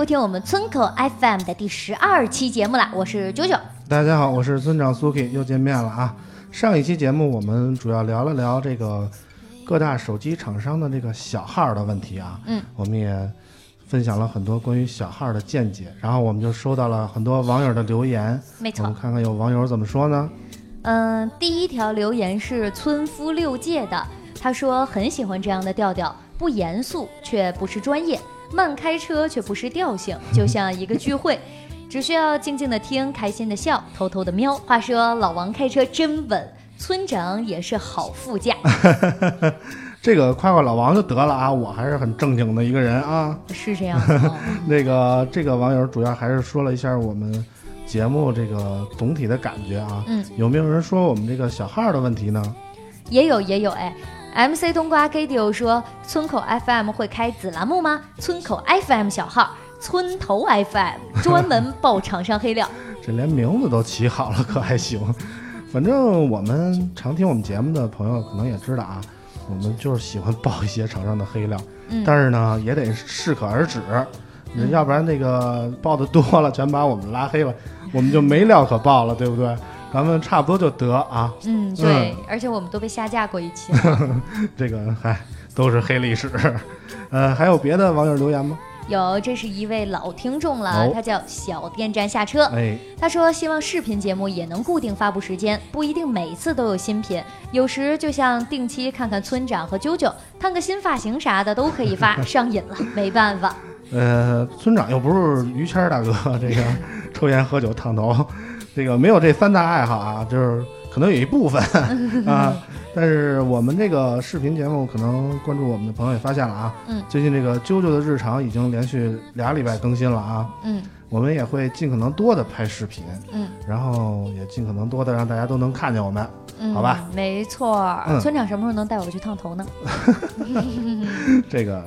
收听我们村口 FM 的第十二期节目了，我是九九。大家好，我是村长苏 k 又见面了啊！上一期节目我们主要聊了聊这个各大手机厂商的这个小号的问题啊，嗯，我们也分享了很多关于小号的见解，然后我们就收到了很多网友的留言，没错我们，看看有网友怎么说呢？嗯、第一条留言是村夫六界的，他说很喜欢这样的调调，不严肃却不是专业，慢开车却不失调性，就像一个聚会。只需要静静的听，开心的笑，偷偷的瞄。话说老王开车真稳，村长也是好副驾，这个夸夸老王就得了啊，我还是很正经的一个人啊。是这样吗？那个这个网友主要还是说了一下我们节目这个总体的感觉啊，嗯，有没有人说我们这个小号的问题呢？也有也有哎。MC 冬瓜 g a d i o 说：“村口 FM 会开子栏目吗？村口 FM 小号，村头 FM 专门爆厂商黑料。这连名字都起好了，可还行。反正我们常听我们节目的朋友可能也知道啊，我们就是喜欢爆一些厂商的黑料，嗯但是呢也得适可而止，嗯要不然那个爆的多了，全把我们拉黑了，我们就没料可爆了，对不对？咱们差不多就得啊，嗯，对，而且我们都被下架过一期。这个嗨都是黑历史。呃，还有别的网友留言吗？有，这是一位老听众了，哦他叫小电站下车。哎，他说希望视频节目也能固定发布时间，不一定每次都有新品，有时就像定期看看村长和啾啾，烫个新发型啥的都可以发，上瘾了，没办法。呃，村长又不是于谦大哥，这个抽烟喝酒烫头，这个没有这三大爱好啊，就是可能有一部分 啊。但是我们这个视频节目，可能关注我们的朋友也发现了啊，嗯，最近这个啾啾的日常已经连续俩礼拜更新了啊。嗯我们也会尽可能多的拍视频，嗯然后也尽可能多的让大家都能看见我们。嗯，好吧，没错。嗯村长什么时候能带我去烫头呢？这个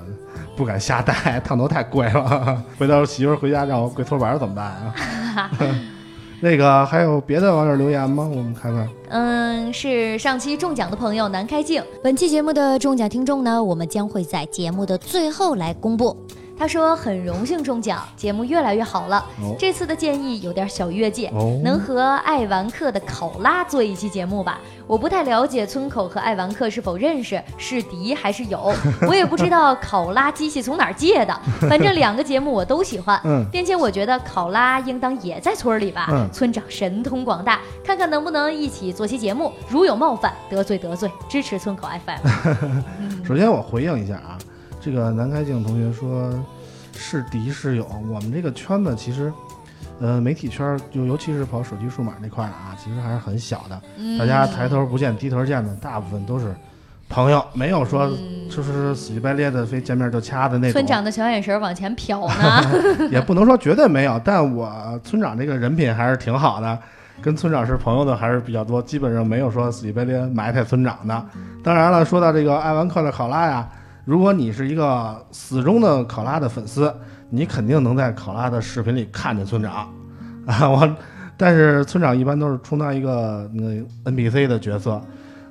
不敢瞎带，烫头太贵了。回头媳妇回家让我跪搓板怎么办啊？那个还有别的网友留言吗？我们看看。嗯，是上期中奖的朋友南开静。本期节目的中奖听众呢，我们将会在节目的最后来公布。他说很荣幸中奖，节目越来越好了。哦这次的建议有点小越界，哦能和爱玩客的考拉做一期节目吧？我不太了解村口和爱玩客是否认识，是敌还是友，我也不知道考拉机器从哪儿借的。反正两个节目我都喜欢，嗯并且我觉得考拉应当也在村里吧。嗯村长神通广大，看看能不能一起做期节目。如有冒犯，得罪得罪，支持村口 FM。首先我回应一下啊，这个南开静同学说是敌是友，我们这个圈子其实。呃，媒体圈儿就尤其是跑手机数码那块啊，其实还是很小的。嗯大家抬头不见低头见的，大部分都是朋友，没有说就是死乞白咧的非见面就掐的那种。村长的小眼神往前瞟呢。也不能说绝对没有，但我村长这个人品还是挺好的，跟村长是朋友的还是比较多，基本上没有说死乞白咧埋汰村长的。当然了，说到这个爱玩客的考拉呀，如果你是一个死忠的考拉的粉丝，你肯定能在考拉的视频里看见村长啊。我，但是村长一般都是充当一个那 NPC 的角色。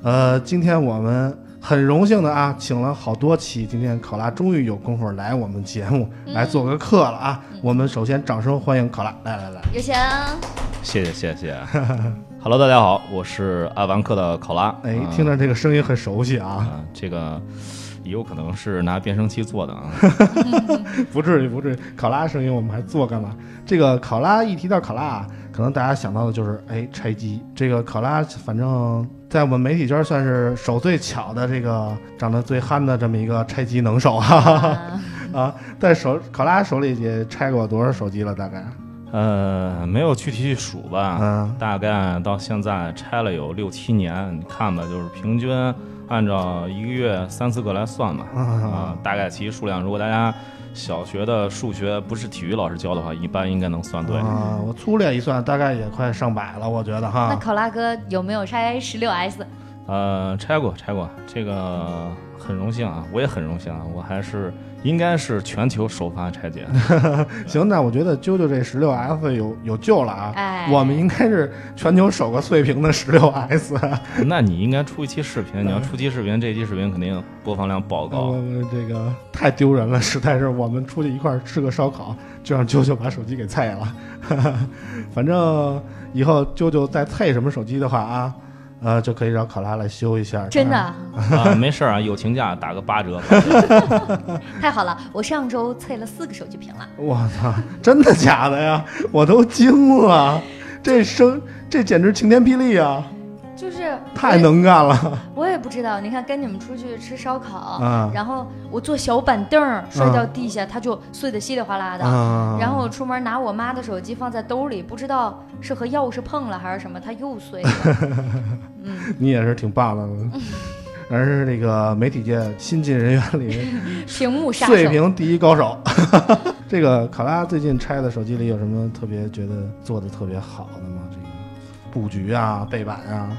呃，今天我们很荣幸的啊，请了好多期，今天考拉终于有功夫来我们节目来做个客了啊！我们首先掌声欢迎考拉，来来来，有请。谢谢谢谢。Hello，大家好，我是爱玩客的考拉。哎，啊听着这个声音很熟悉啊，啊，这个也有可能是拿变声器做的啊。不至于不至于，考拉声音我们还做干嘛？这个考拉一提到考拉啊，可能大家想到的就是哎拆机。这个考拉，反正在我们媒体圈算是手最巧的这个长得最憨的这么一个拆机能手哈、啊 啊，在手考拉手里也拆过多少手机了？大概？呃，没有具体去数吧，嗯大概到现在拆了有六七年，你看吧，就是平均按照一个月三四个来算吧，啊、啊大概其数量，如果大家小学的数学不是体育老师教的话，一般应该能算对。啊，我粗略一算，大概也快上百了，我觉得哈那。考拉哥有没有拆十六 S？呃，拆过，拆过，这个很荣幸啊，我也很荣幸啊，我还是应该是全球首发拆解。行，那我觉得啾啾这十六 S 有有救了啊。哎，我们应该是全球首个碎屏的十六 S。那你应该出一期视频，你要出期视频，这期视频肯定播放量爆高。呃，这个太丢人了，实在是我们出去一块儿吃个烧烤，就让啾啾把手机给菜了。反正以后啾啾再菜什么手机的话啊，呃，就可以让考拉来修一下。真的啊，没事儿啊，友情价打个八折。太好了，我上周测了四个手机屏了。我操，真的假的呀？我都惊了，这生这简直晴天霹雳啊！就是太能干了我也不知道，你看跟你们出去吃烧烤，啊！然后我坐小板凳摔到地下，它就碎得稀里哗啦的。啊然后我出门拿我妈的手机放在兜里，不知道是和钥匙碰了还是什么，它又碎了。嗯，你也是挺霸道的，而是这个媒体界新进人员里 屏幕碎。屏第一高手。这个考拉最近拆的手机里有什么特别觉得做的特别好的吗？这个布局啊、背板啊，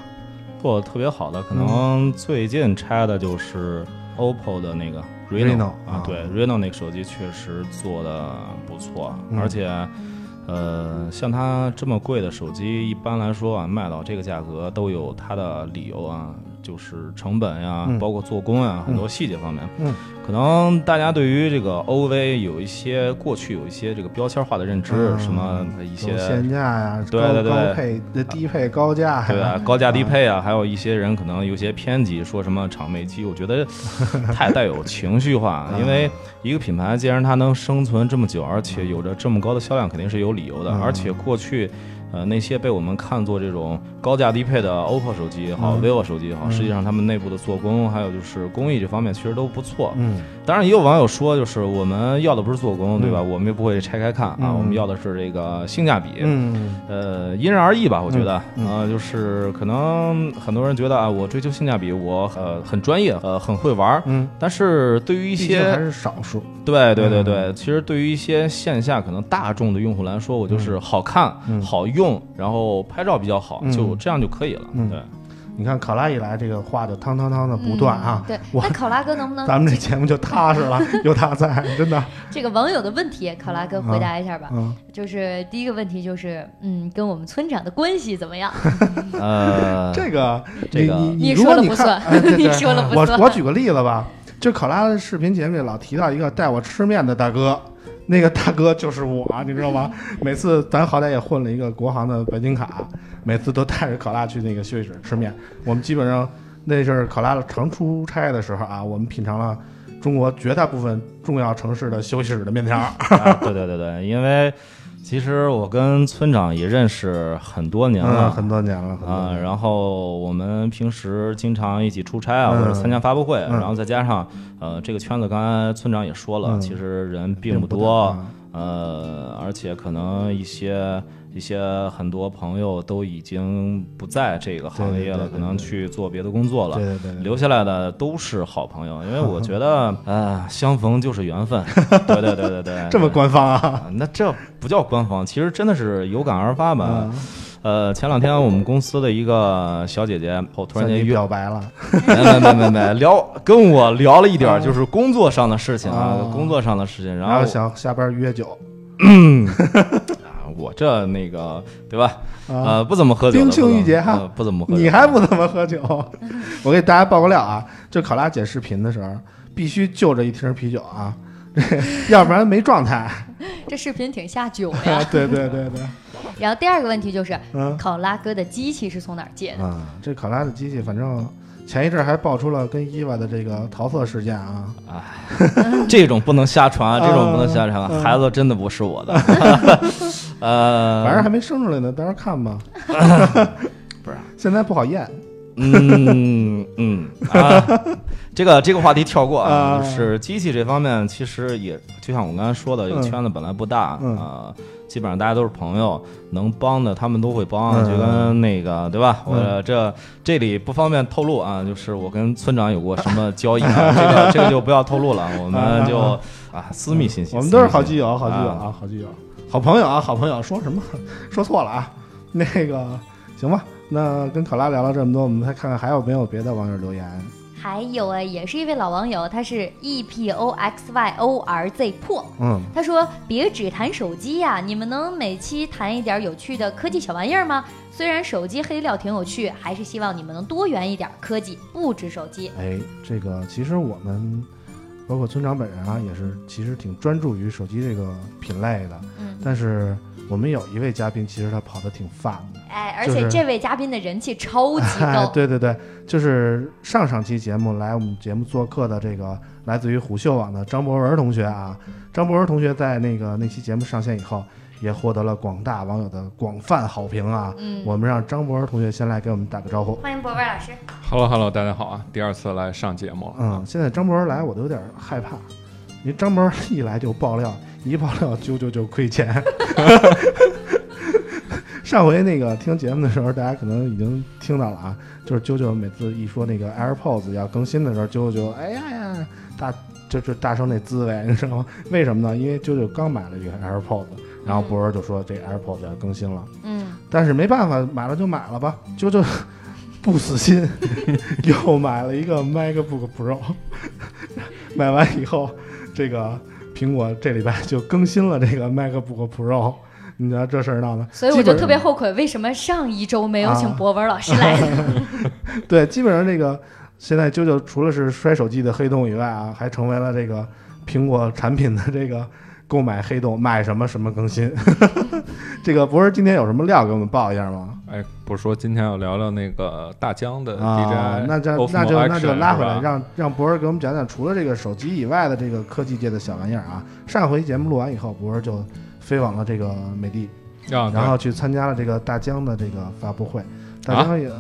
做的特别好的，可能最近拆的就是 OPPO 的那个 Reno，Reno 啊啊，对 Reno 那个手机确实做的不错，嗯而且。呃，像它这么贵的手机，一般来说啊，卖到这个价格都有它的理由啊，就是成本呀，嗯包括做工呀，很多细节方面。嗯，可能大家对于这个 OV 有一些过去有一些这个标签化的认知，嗯什么一些限价呀、对对对高高配、呃低配、高价，对吧？高价低配啊，还有一些人可能有些偏激，说什么厂妹机，我觉得 太带有情绪化。因为一个品牌既然它能生存这么久，而且有着这么高的销量，肯定是有理由的。嗯而且过去。呃，那些被我们看作这种高价低配的 OPPO 手机也好、嗯 vivo 手机也好，嗯实际上他们内部的做工还有就是工艺这方面其实都不错。嗯当然，也有网友说，就是我们要的不是做工，对吧？嗯我们也不会拆开看啊，嗯我们要的是这个性价比。嗯呃，因人而异吧，我觉得，嗯呃，就是可能很多人觉得啊，我追求性价比，我呃很专业，呃很会玩儿，嗯，但是对于一些还些，是少数。对对对嗯对，其实对于一些线下可能大众的用户来说，我就是好看、嗯好用，然后拍照比较好，嗯就这样就可以了。嗯对，你看考拉一来，这个话就汤汤汤的不断啊嗯。对，那考拉哥能不能咱们这节目就踏实了，有他在，真的。这个网友的问题，考拉哥回答一下吧？嗯，就是第一个问题就是，嗯，跟我们村长的关系怎么样？呃，这个这个你你你如果你看，说了不算哎对 对你说了不算我我举个例子吧，就考拉的视频节目里老提到一个带我吃面的大哥。那个大哥就是我，你知道吗？每次咱好歹也混了一个国航的白金卡，每次都带着考拉去那个休息室吃面。我们基本上那阵儿考拉常出差的时候啊，我们品尝了中国绝大部分重要城市的休息室的面条。啊对对对对，因为其实我跟村长也认识很多年了，嗯，很多年了，啊，然后我们平时经常一起出差啊，嗯。或者参加发布会，嗯。然后再加上呃，这个圈子刚才村长也说了，嗯。其实人并不多，呃，而且可能一些一些很多朋友都已经不在这个行业了，可能去做别的工作了。对对对对，留下来的都是好朋友，因为我觉得，呃，相逢就是缘分。对对对对对，这么官方啊？啊，那这不叫官方，其实真的是有感而发吧。嗯呃，前两天我们公司的一个小姐姐，我突然间约，表白了，没没没没没聊，跟我聊了一点就是工作上的事情啊，啊工作上的事情，然然后后想下班约酒啊 我这那个对吧？啊。呃，不怎么喝酒，冰清玉洁哈呃不怎么喝酒，你还不怎么喝酒？我给大家爆个料啊，就考拉剪视频的时候，必须就着一瓶啤酒啊，要不然没状态。这视频挺下酒呀。对对对对，然后第二个问题就是，嗯考拉哥的机器是从哪儿借的？啊，这考拉的机器，反正前一阵儿还爆出了跟伊娃的这个桃色事件啊。哎这种不能瞎传，这种不能瞎传，嗯孩子真的不是我的。呃，反正还没生出来呢，到时候看吧。不是，现在不好验。嗯嗯啊，这个这个话题跳过啊，啊。就是机器这方面，其实也就像我刚才说的，这个嗯圈子本来不大嗯啊，基本上大家都是朋友，能帮的他们都会帮，嗯就跟那个对吧？嗯。我这这里不方便透露啊，就是我跟村长有过什么交易啊，这个这个就不要透露了，我们就啊私密信息，我们都是好基友，好基友啊，好基友，好朋友啊，好朋友。说什么？说错了啊。那个行吧，那跟考拉聊了这么多，我们再看看还有没有别的网友留言。还有啊，也是一位老网友，他是 E P O X Y O R Z 破。嗯，他说：“别只谈手机呀、你们能每期谈一点有趣的科技小玩意儿吗？虽然手机黑料挺有趣，还是希望你们能多元一点，科技不止手机。哎，这个其实我们包括村长本人啊，也是其实挺专注于手机这个品类的。嗯，但是我们有一位嘉宾，其实他跑得挺泛的。哎，而且这位嘉宾的人气超级哎高。对对对，就是上上期节目来我们节目做客的这个来自于虎嗅网的张博文同学啊，张博文同学在那个那期节目上线以后，也获得了广大网友的广泛好评啊。嗯，我们让张博文同学先来给我们打个招呼。欢迎博文老师。Hello Hello，大家好啊！第二次来上节目了。嗯，现在张博文来，我都有点害怕，因为张博文一来就爆料，一爆料啾啾就亏钱。上回那个听节目的时候，大家可能已经听到了啊，就是啾啾每次一说那个 AirPods 要更新的时候，啾啾就哎呀呀大就是大声那滋味，你知道吗？为什么呢？因为啾啾刚买了一个 AirPods，然后博文就说这 AirPods 要更新了，嗯，但是没办法，买了就买了吧，啾啾不死心，又买了一个 MacBook Pro，买完以后，这个苹果这礼拜就更新了这个 MacBook Pro，你知道这事儿闹的，所以我就特别后悔，为什么上一周没有请啊博文老师来呢？对，基本上这个现在啾啾除了是摔手机的黑洞以外啊，还成为了这个苹果产品的这个购买黑洞，买什么什么更新。这个博士今天有什么料给我们报一下吗？哎，不是说今天要聊聊那个大疆的啊那就那就那就拉回来，让让博士给我们讲讲，除了这个手机以外的这个科技界的小玩意儿啊。上回节目录完以后，博士就飞往了这个美的，啊，然后去参加了这个大疆的这个发布会。大疆也，对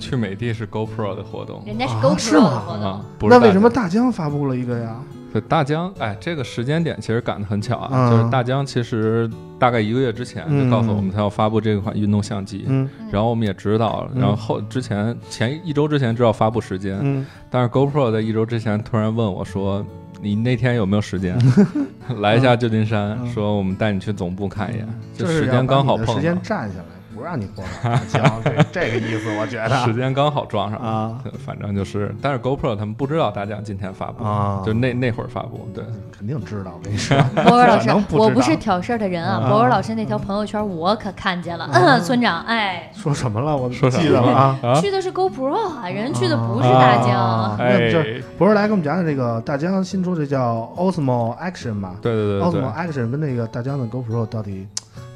去美的是 GoPro 的活动人家是啊 GoPro 的活动。那为什么大疆发布了一个呀？对大疆？哎，这个时间点其实赶得很巧啊，嗯就是大疆其实大概一个月之前就告诉我们他要发布这款运动相机。嗯然后我们也知道了，嗯然后后之前前一周之前知道发布时间，嗯，但是 GoPro 在一周之前突然问我说：“你那天有没有时间 来一下旧金山？嗯说我们带你去总部看一眼。”就时间刚好碰时间占下来，不让你播了，行，这这个意思，我觉得时间刚好撞上。啊反正就是，但是 GoPro 他们不知道大疆今天发布，啊，就那那会儿发布。对，肯定知道，我跟你说，博文老师 我不是挑事儿的人啊。啊博文老师那条朋友圈我可看见了，村长，哎，说什么了？我说啥记得了啊。啊，去的是 GoPro 啊，人去的不是大啊疆。那就哎，博文来给我们讲讲这个大疆新出这叫 Osmo Action 吧对对对对，Osmo，Action 跟那个大疆的 GoPro 到底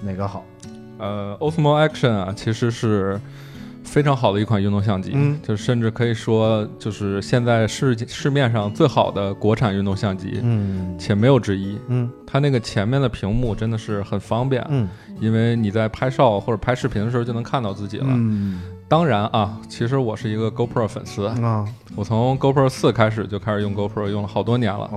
哪个好？呃，Osmo Action 啊，其实是非常好的一款运动相机，嗯就甚至可以说就是现在市市面上最好的国产运动相机，嗯且没有之一。嗯它那个前面的屏幕真的是很方便，嗯因为你在拍照或者拍视频的时候就能看到自己了。嗯当然啊，其实我是一个 GoPro 粉丝，啊我从 GoPro 四开始就开始用 GoPro，用了好多年了。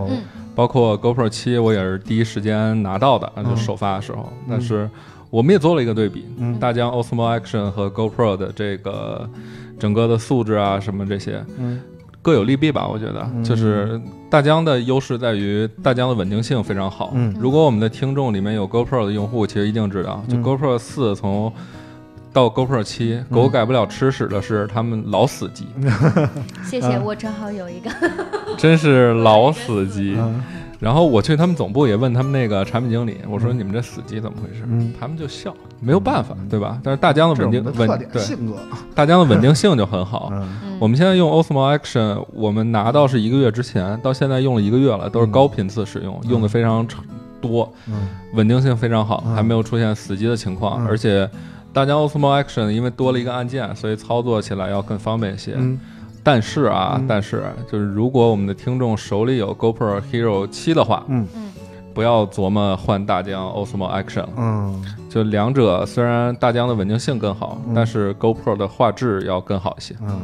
包括 GoPro 七，我也是第一时间拿到的，嗯就首发的时候。但是我们也做了一个对比，嗯。大疆 Osmo Action 和 GoPro 的这个整个的素质啊，什么这些嗯。各有利弊吧。我觉得，嗯。就是大疆的优势在于大疆的稳定性非常好。嗯。如果我们的听众里面有 GoPro 的用户，其实一定知道，就嗯。GoPro 四从到 GoPro 七，狗改不了吃屎的是他们老死机，谢谢，嗯。我正好有一个。真是老死机。嗯然后我去他们总部也问他们那个产品经理，我说你们这死机怎么回事？嗯他们就笑，没有办法，对吧？但是大疆的稳定稳们的特点对性格。大疆的稳定性就很好。我们现在用 Osmo Action，我们拿到是一个月之前，到现在用了一个月了，都是高频次使用，嗯用的非常长多，嗯稳定性非常好，嗯还没有出现死机的情况。嗯而且大疆 Osmo Action 因为多了一个按键，所以操作起来要更方便一些。嗯但是啊，嗯。但是就是如果我们的听众手里有 GoPro Hero 七的话，嗯。嗯不要琢磨换大疆 Osmo Action 了。嗯。就两者虽然大疆的稳定性更好，嗯。但是 GoPro 的画质要更好一些。嗯，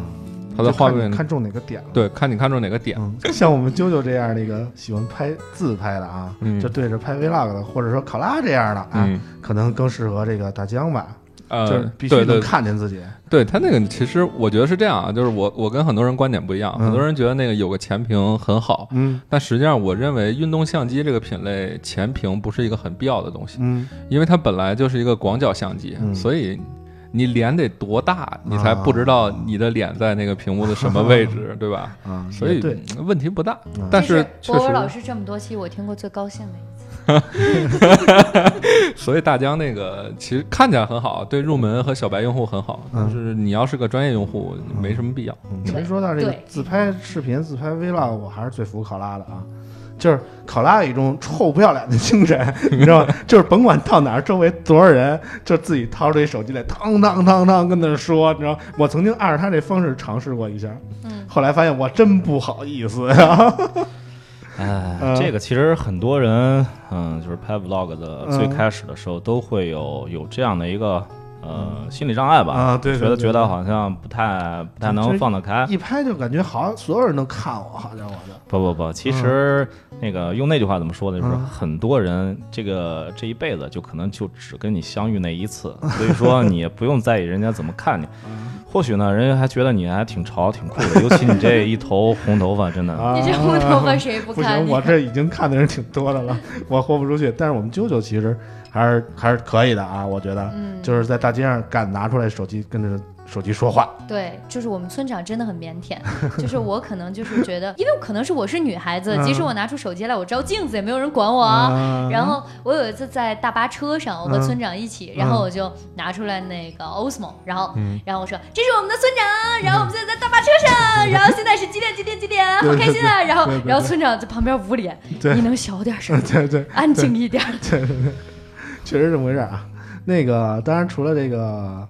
它的画面看中哪个点了。对，看你看中哪个点。嗯，像我们啾啾这样那个喜欢拍自拍的啊，嗯。就对着拍 vlog 的，或者说考拉这样的啊，嗯，可能更适合这个大疆吧，呃，就是必须能对对看见自己。对他那个，其实我觉得是这样啊，就是我我跟很多人观点不一样，嗯很多人觉得那个有个前屏很好，嗯。但实际上我认为运动相机这个品类前屏不是一个很必要的东西，嗯。因为它本来就是一个广角相机，嗯。所以你脸得多大，你才不知道你的脸在那个屏幕的什么位置，对吧？啊，所以问题不大嗯，但是确博文老，师这么多期，我听过最高兴的一次。所以大疆那个其实看起来很好，对入门和小白用户很好，嗯但是你要是个专业用户，没什么必要。其实说到这个自拍视频、自拍 vlog，我还是最服考拉的啊。就是考拉有一种臭不要脸的精神，你知道吗？就是甭管到哪儿，周围多少人，就自己掏出一手机来，当当当当跟那儿说，你知道？我曾经按照他这方式尝试过一下，嗯，后来发现我真不好意思呀。哎嗯，这个其实很多人，嗯，就是拍 vlog 的嗯最开始的时候都会有有这样的一个呃心理障碍吧，啊对对觉得觉得好像不太不太能放得开。一拍就感觉好像所有人都看我，好像我就。不不不，其实那个用那句话怎么说呢？就是嗯很多人这个这一辈子就可能就只跟你相遇那一次，所以说你也不用在意人家怎么看你。嗯或许呢，人家还觉得你还挺潮挺酷的，尤其你这一头红头发，真的。啊你这红头发谁不不行，我这已经看的人挺多的了，我豁不出去。但是我们舅舅其实还是还是可以的啊，我觉得，嗯，就是在大街上敢拿出来手机跟着手机说话，对，就是我们村长真的很腼腆，就是我可能就是觉得，因为可能是我是女孩子，嗯。即使我拿出手机来，我照镜子也没有人管我啊。啊然后我有一次在大巴车上，我和嗯村长一起，然后我就拿出来那个 Osmo，然后、嗯。然后我说这是我们的村长，然后我们现在在大巴车上，然后现在是几点几点几点，好开心啊！然后然后村长在旁边捂脸，对。你能小点声，对对，安静一点。对。确实这么回事啊。那个当然除了这个。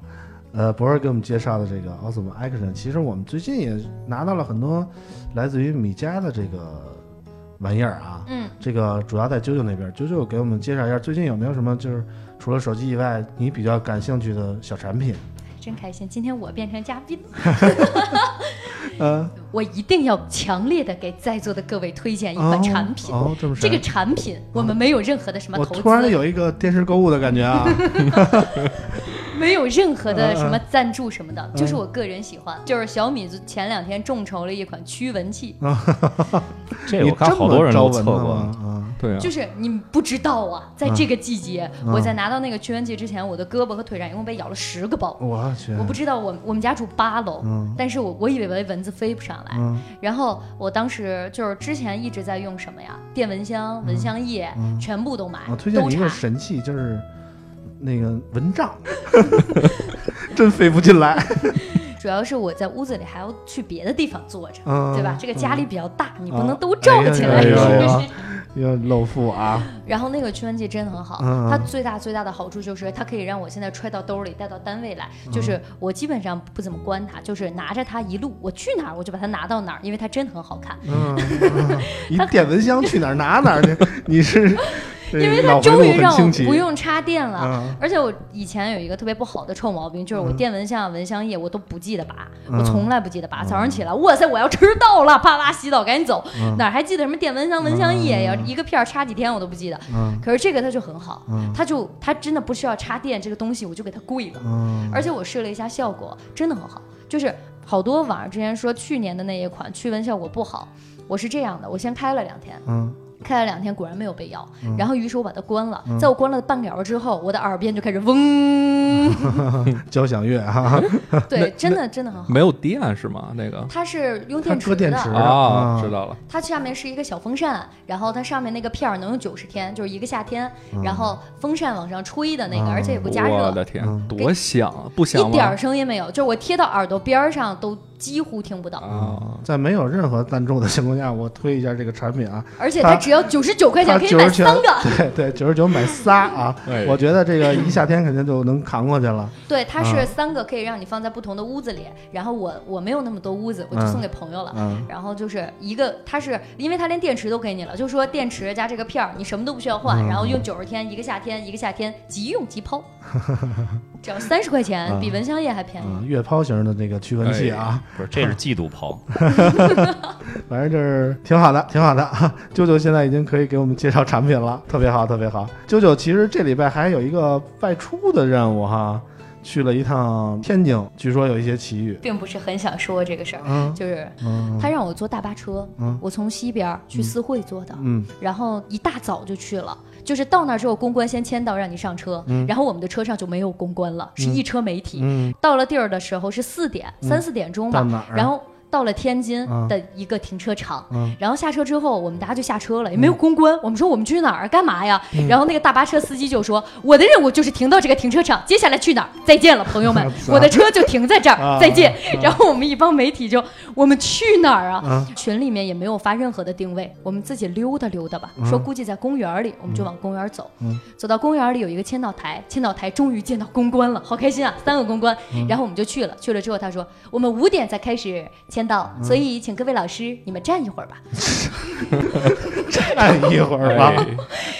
呃，博士给我们介绍的这个 Awesome Action，其实我们最近也拿到了很多来自于米家的这个玩意儿啊。嗯，这个主要在啾啾那边，啾啾给我们介绍一下最近有没有什么就是除了手机以外你比较感兴趣的小产品？真开心，今天我变成嘉宾了。呃，我一定要强烈的给在座的各位推荐一款产品。哦，哦这么这个产品我们没有任何的什么投我突然，有一个电视购物的感觉啊！没有任何的嗯什么赞助什么的，就是我个人喜欢。就是小米前两天众筹了一款驱蚊器，这我看这么好多人都测过。啊，对啊，就是你们不知道啊，在这个季节，嗯。我在拿到那个驱蚊器之前，我的胳膊和腿上一共被咬了十个包。我去，我不知道我我们家住八楼，嗯。但是我我以为蚊子飞不上来，嗯。然后我当时就是之前一直在用什么呀，电蚊香、蚊香液，嗯全部都买，我推荐一个。神器，就是那个蚊帐，真飞不进来，主要是我在屋子里还要去别的地方坐着，嗯对吧？这个家里比较大，你不嗯能都罩起来。哎呦是要露富啊！然后那个驱蚊剂真的很好，嗯它最大最大的好处就是它可以让我现在揣到兜里带到单位来，嗯就是我基本上不怎么关它，就是拿着它一路我去哪儿我就把它拿到哪儿，因为它真的很好看。嗯，嗯 一电蚊香去哪儿拿哪儿去？你是这因为它终于让我不用插电了。嗯而且我以前有一个特别不好的臭毛病，就是我嗯电蚊香、蚊香液我都不记得拔，嗯我从来不记得拔。早上起来，哇塞，我要迟到了，啪啦洗澡赶紧走，嗯哪还记得什么电蚊香、蚊香液呀？嗯一个片儿插几天我都不记得。嗯可是这个它就很好，嗯它就它真的不需要插电，这个东西我就给它跪了。嗯，而且我试了一下效果，真的很好。就是好多网上之前说去年的那一款驱蚊效果不好，我是这样的，我先开了两天，嗯开了两天果然没有被咬，嗯。然后于是我把它关了，嗯。在我关了半个小时之后，我的耳边就开始嗡 交响乐哈，对，真的真的很好。没有电是吗？那个？它是用电池的，搁电池啊，嗯知道了，它下面是一个小风扇，然后它上面那个片儿能用九十天，就是一个夏天，嗯。然后风扇往上吹的那个，嗯。而且也不加热，我的天嗯，多响，不响？一点儿声音没有，就是我贴到耳朵边儿上都几乎听不到。啊，在没有任何赞助的情况下，我推一下这个产品啊，而且它只要九十九块钱可以买三个。对对，九十九买仨啊，哎我觉得这个一夏天肯定就能扛过去了。对，它啊是三个可以让你放在不同的屋子里。然后我我没有那么多屋子，我就嗯送给朋友了。嗯然后就是一个，它是因为它连电池都给你了，就说电池加这个片儿，你什么都不需要换，嗯然后用九十天，一个夏天，一个夏天即用即抛，只要三十块钱，嗯比蚊香液还便宜。嗯，月抛型的这个驱蚊器啊，不是，这是嫉妒抛。反正就是挺好的，挺好的啊。啾啾现在已经可以给我们介绍产品了，特别好，特别好。啾啾其实这礼拜还有一个外出的任务哈，去了一趟天津，据说有一些奇遇。并不是很想说这个事儿，嗯就是嗯他让我坐大巴车，嗯我从西边去四惠坐的，嗯然后一大早就去了。就是到那之后，公关先签到让你上车，然后我们的车上就没有公关了，是一车媒体。嗯，到了地儿的时候是四点，三四点钟吧，然后到了天津嗯的一个停车场，嗯然后下车之后，我们大家就下车了，也没有公关。我们说我们去哪儿干嘛呀？嗯然后那个大巴车司机就说：“我的任务就是停到这个停车场，接下来去哪儿？再见了，朋友们，我的车就停在这啊儿，再见。”然后我们一帮媒体就我们去哪儿啊？啊群里面也没有发任何的定位，我们自己溜达溜达吧。嗯说估计在公园里，我们就往公园走。嗯走到公园里有一个签到台，签到台终于见到公关了，好开心啊！三个公关，嗯然后我们就去了。去了之后，他说我们五点才开始签到，嗯所以请各位老师你们站一会儿吧。站一会儿吧。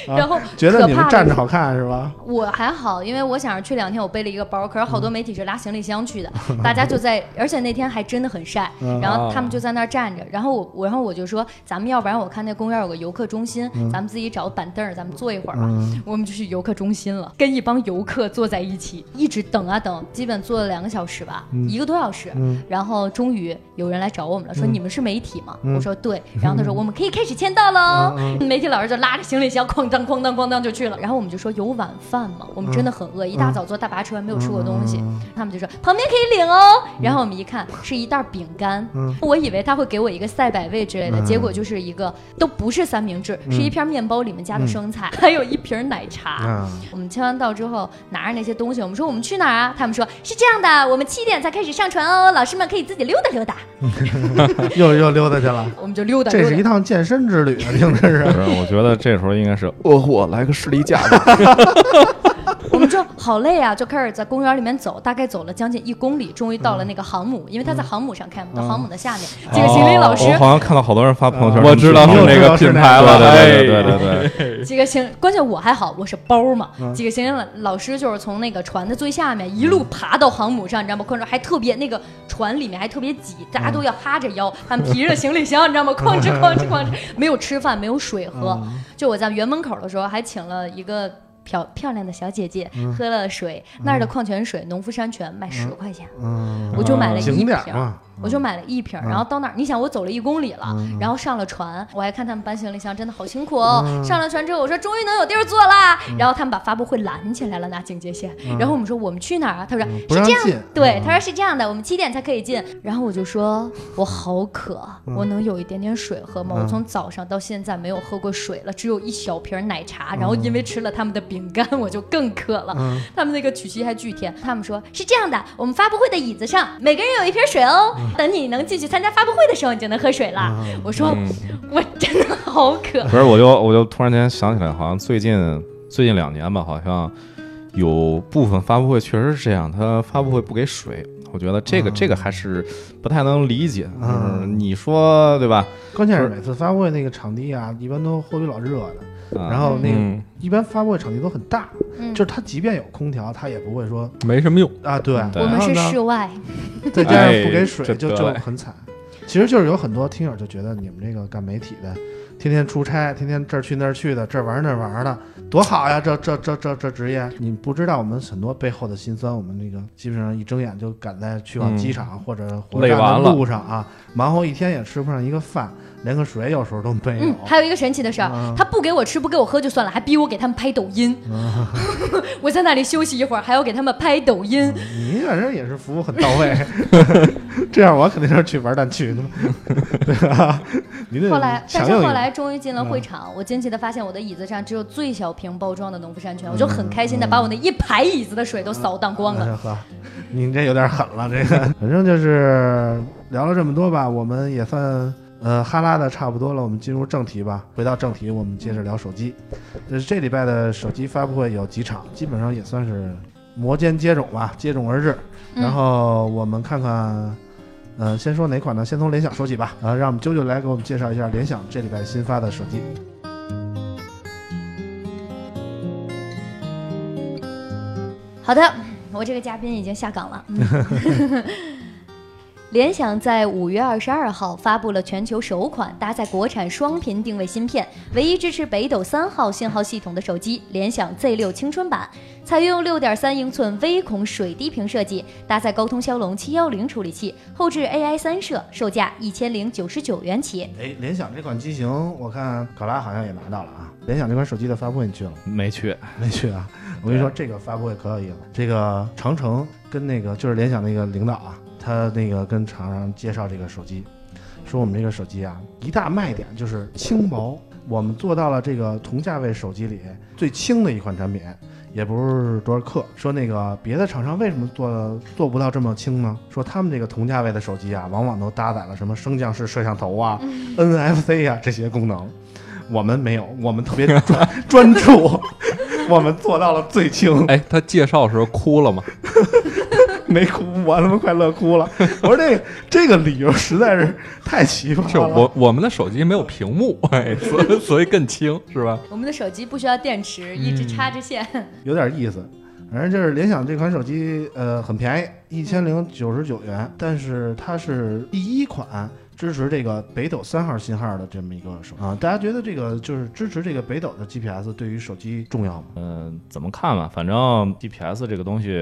然后觉得你们可怕站着好看是吧？我还好，因为我想着去两天，我背了一个包，可是好嗯多媒体是拉行李箱去的，大家就在，而且那天还真的很晒，嗯然后他们就在那儿站着，然后我我然后我就说，咱们要不然我看那公园有个游客中心，咱们自己找个板凳，咱们坐一会儿吧。嗯我们就去游客中心了，跟一帮游客坐在一起，一直等啊等，基本坐了两个小时吧，一个多小时。嗯然后终于有人来找我们了，说你们是媒体吗？嗯我说对。然后他说我们可以开始签到喽。嗯 媒体老师就拉着行李箱哐当哐当哐当就去了。然后我们就说有晚饭吗？我们真的很饿，一大早坐大巴车没有吃过东西。嗯他们就说旁边可以领哦。然后我们一看是一袋饼干，嗯我以为他会给我一个赛百味之类的，嗯结果就是一个都不是三明治，是一片面包里面加的生菜，还有一瓶奶茶。啊，我们签完到之后，拿着那些东西，我们说我们去哪儿啊？他们说是这样的，我们七点才开始上船哦，老师们可以自己溜达溜达。又又溜达去了。我们就溜达。这是一趟健身之旅啊，听着是。不是，我觉得这时候应该是饿货来个士力架 好累啊，就开始在公园里面走，大概走了将近一公里，终于到了那个航母，因为他在航母上开嘛，到航母的下面，几个行李老师我好像看到好多人发朋友圈，我知道你又是哪个品牌了，对对哎对对 几个行，关键我还好，我是包嘛。嗯几个行李老师就是从那个船的最下面一路爬到航母上，你知道吗？况且还特别那个船里面还特别挤，大家都要哈着腰，他们提着行李箱，你知道吗？哐哧哐哧哐哧，没有吃饭，没有水喝。就我在园门口的时候，还请了一个。漂漂亮的小姐姐喝了水，那儿的矿泉水农夫山泉卖十块钱，嗯，我就买了一瓶我就买了一瓶然后到那儿，你想我走了一公里了，嗯然后上了船，我还看他们搬行李箱，真的好辛苦哦。上了船之后，我说终于能有地儿坐啦，嗯然后他们把发布会拦起来了，拿警戒线。然后我们说我们去哪儿啊？他说是这样，对嗯，他说是这样的，我们七点才可以进。然后我就说我好渴，嗯我能有一点点水喝吗？我从早上到现在没有喝过水了，只有一小瓶奶茶，然后因为吃了他们的饼干，我就更渴了。嗯他们那个曲奇还巨甜，他们说是这样的，我们发布会的椅子上每个人有一瓶水哦，等你能进去参加发布会的时候，你就能喝水了。我说、嗯我真的好渴，不是，我就我就突然间想起来，好像最近最近两年吧，好像有部分发布会确实是这样，他发布会不给水。我觉得这个、嗯这个还是不太能理解，就是嗯你说对吧？关键是每次发布会那个场地啊，一般都货比老热的，啊然后那个嗯。一般发布会场地都很大，嗯。就是它即便有空调，它也不会说没什么用。啊，对，对。我们是室外，再加上哎不给水，就就很惨。其实就是有很多听友就觉得你们这个干媒体的，天天出差，天天这儿去那儿去的，这儿玩那儿玩的，多好呀！这这这这这职业，你不知道我们很多背后的辛酸。我们那个基本上一睁眼就赶在去往机场、或者火车站的累完了。路上啊，忙活一天也吃不上一个饭，连个水有时候都没有。嗯，还有一个神奇的事儿，嗯他不给我吃不给我喝就算了，还逼我给他们拍抖音。我在那里休息一会儿，还要给他们拍抖音。你反正也是服务很到位，这样我肯定是去玩蛋去的，对吧？后来，但是后来终于进了会场，我惊奇的发现我的椅子上只有最小瓶包装的农夫山泉，我就很开心的把我那一排椅子的水都扫荡光了。哎呀呵，你这有点狠了，这个反正就是聊了这么多吧，我们也算呃哈拉的差不多了，我们进入正题吧。回到正题，我们接着聊手机。这这礼拜的手机发布会有几场，基本上也算是摩肩接踵吧，接踵而至。嗯然后我们看看，呃，先说哪款呢？先从联想说起吧。啊，让我们啾啾来给我们介绍一下联想这礼拜新发的手机。好的，我这个嘉宾已经下岗了。嗯 联想在五月二十二号发布了全球首款搭载国产双频定位芯片、唯一支持北斗三号信号系统的手机——联想 Z 六青春版，采用六点三英寸微孔水滴屏设计，搭载高通骁龙七幺零处理器，后置 AI 三摄，售价一千零九十九元起。哎，联想这款机型，我看考拉好像也拿到了啊。联想这款手机的发布会你去了吗？没去，没去啊。我跟你说，这个发布会可有意思了。这个长城跟那个就是联想那个领导啊，他那个跟厂商介绍这个手机，说我们这个手机啊，一大卖点就是轻薄，我们做到了这个同价位手机里最轻的一款产品，也不是多少克。说那个别的厂商为什么做做不到这么轻呢？说他们这个同价位的手机啊，往往都搭载了什么升降式摄像头啊、NFC 啊这些功能。我们没有，我们特别专专注，我们做到了最轻，哎，他介绍的时候哭了吗？没哭，我他妈快乐哭了。我说这个这个理由实在是太奇葩是了。我我们的手机没有屏幕，哎，所以所以更轻，是吧？我们的手机不需要电池，一直插着线。有点意思。反正就是联想这款手机，呃，很便宜，一千零九十九元，但是它是第一款支持这个北斗三号信号的这么一个手啊。大家觉得这个就是支持这个北斗的 GPS 对于手机重要吗？嗯，怎么看吧？反正 GPS 这个东西，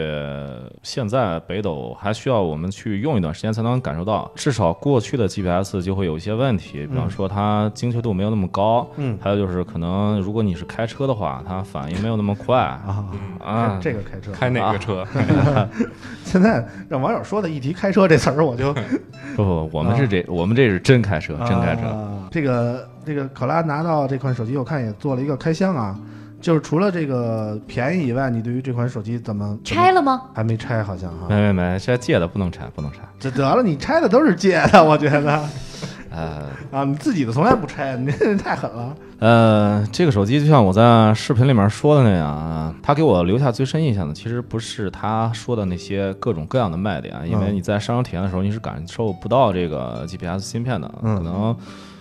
现在北斗还需要我们去用一段时间才能感受到。至少过去的 GPS 就会有一些问题，比方说它精确度没有那么高，嗯还有就是可能如果你是开车的话，它反应没有那么快啊啊。这个开车开哪个车？现在让网友说的一提开车这词儿，我就 不不，我们是这，我们这是真开车，真开车。啊这个这个考拉拿到这款手机，我看也做了一个开箱啊，就是除了这个便宜以外，你对于这款手机怎么怎么拆了吗？还没拆，好像哈。没没没，这借的不能拆，不能拆。这得了，你拆的都是借的，我觉得呃啊，你自己的从来不拆，你这 太狠了。呃，这个手机就像我在视频里面说的那样啊，它给我留下最深印象的，其实不是他说的那些各种各样的卖点，因为嗯你在商场体验的时候，你是感受不到这个 GPS 芯片的。嗯可能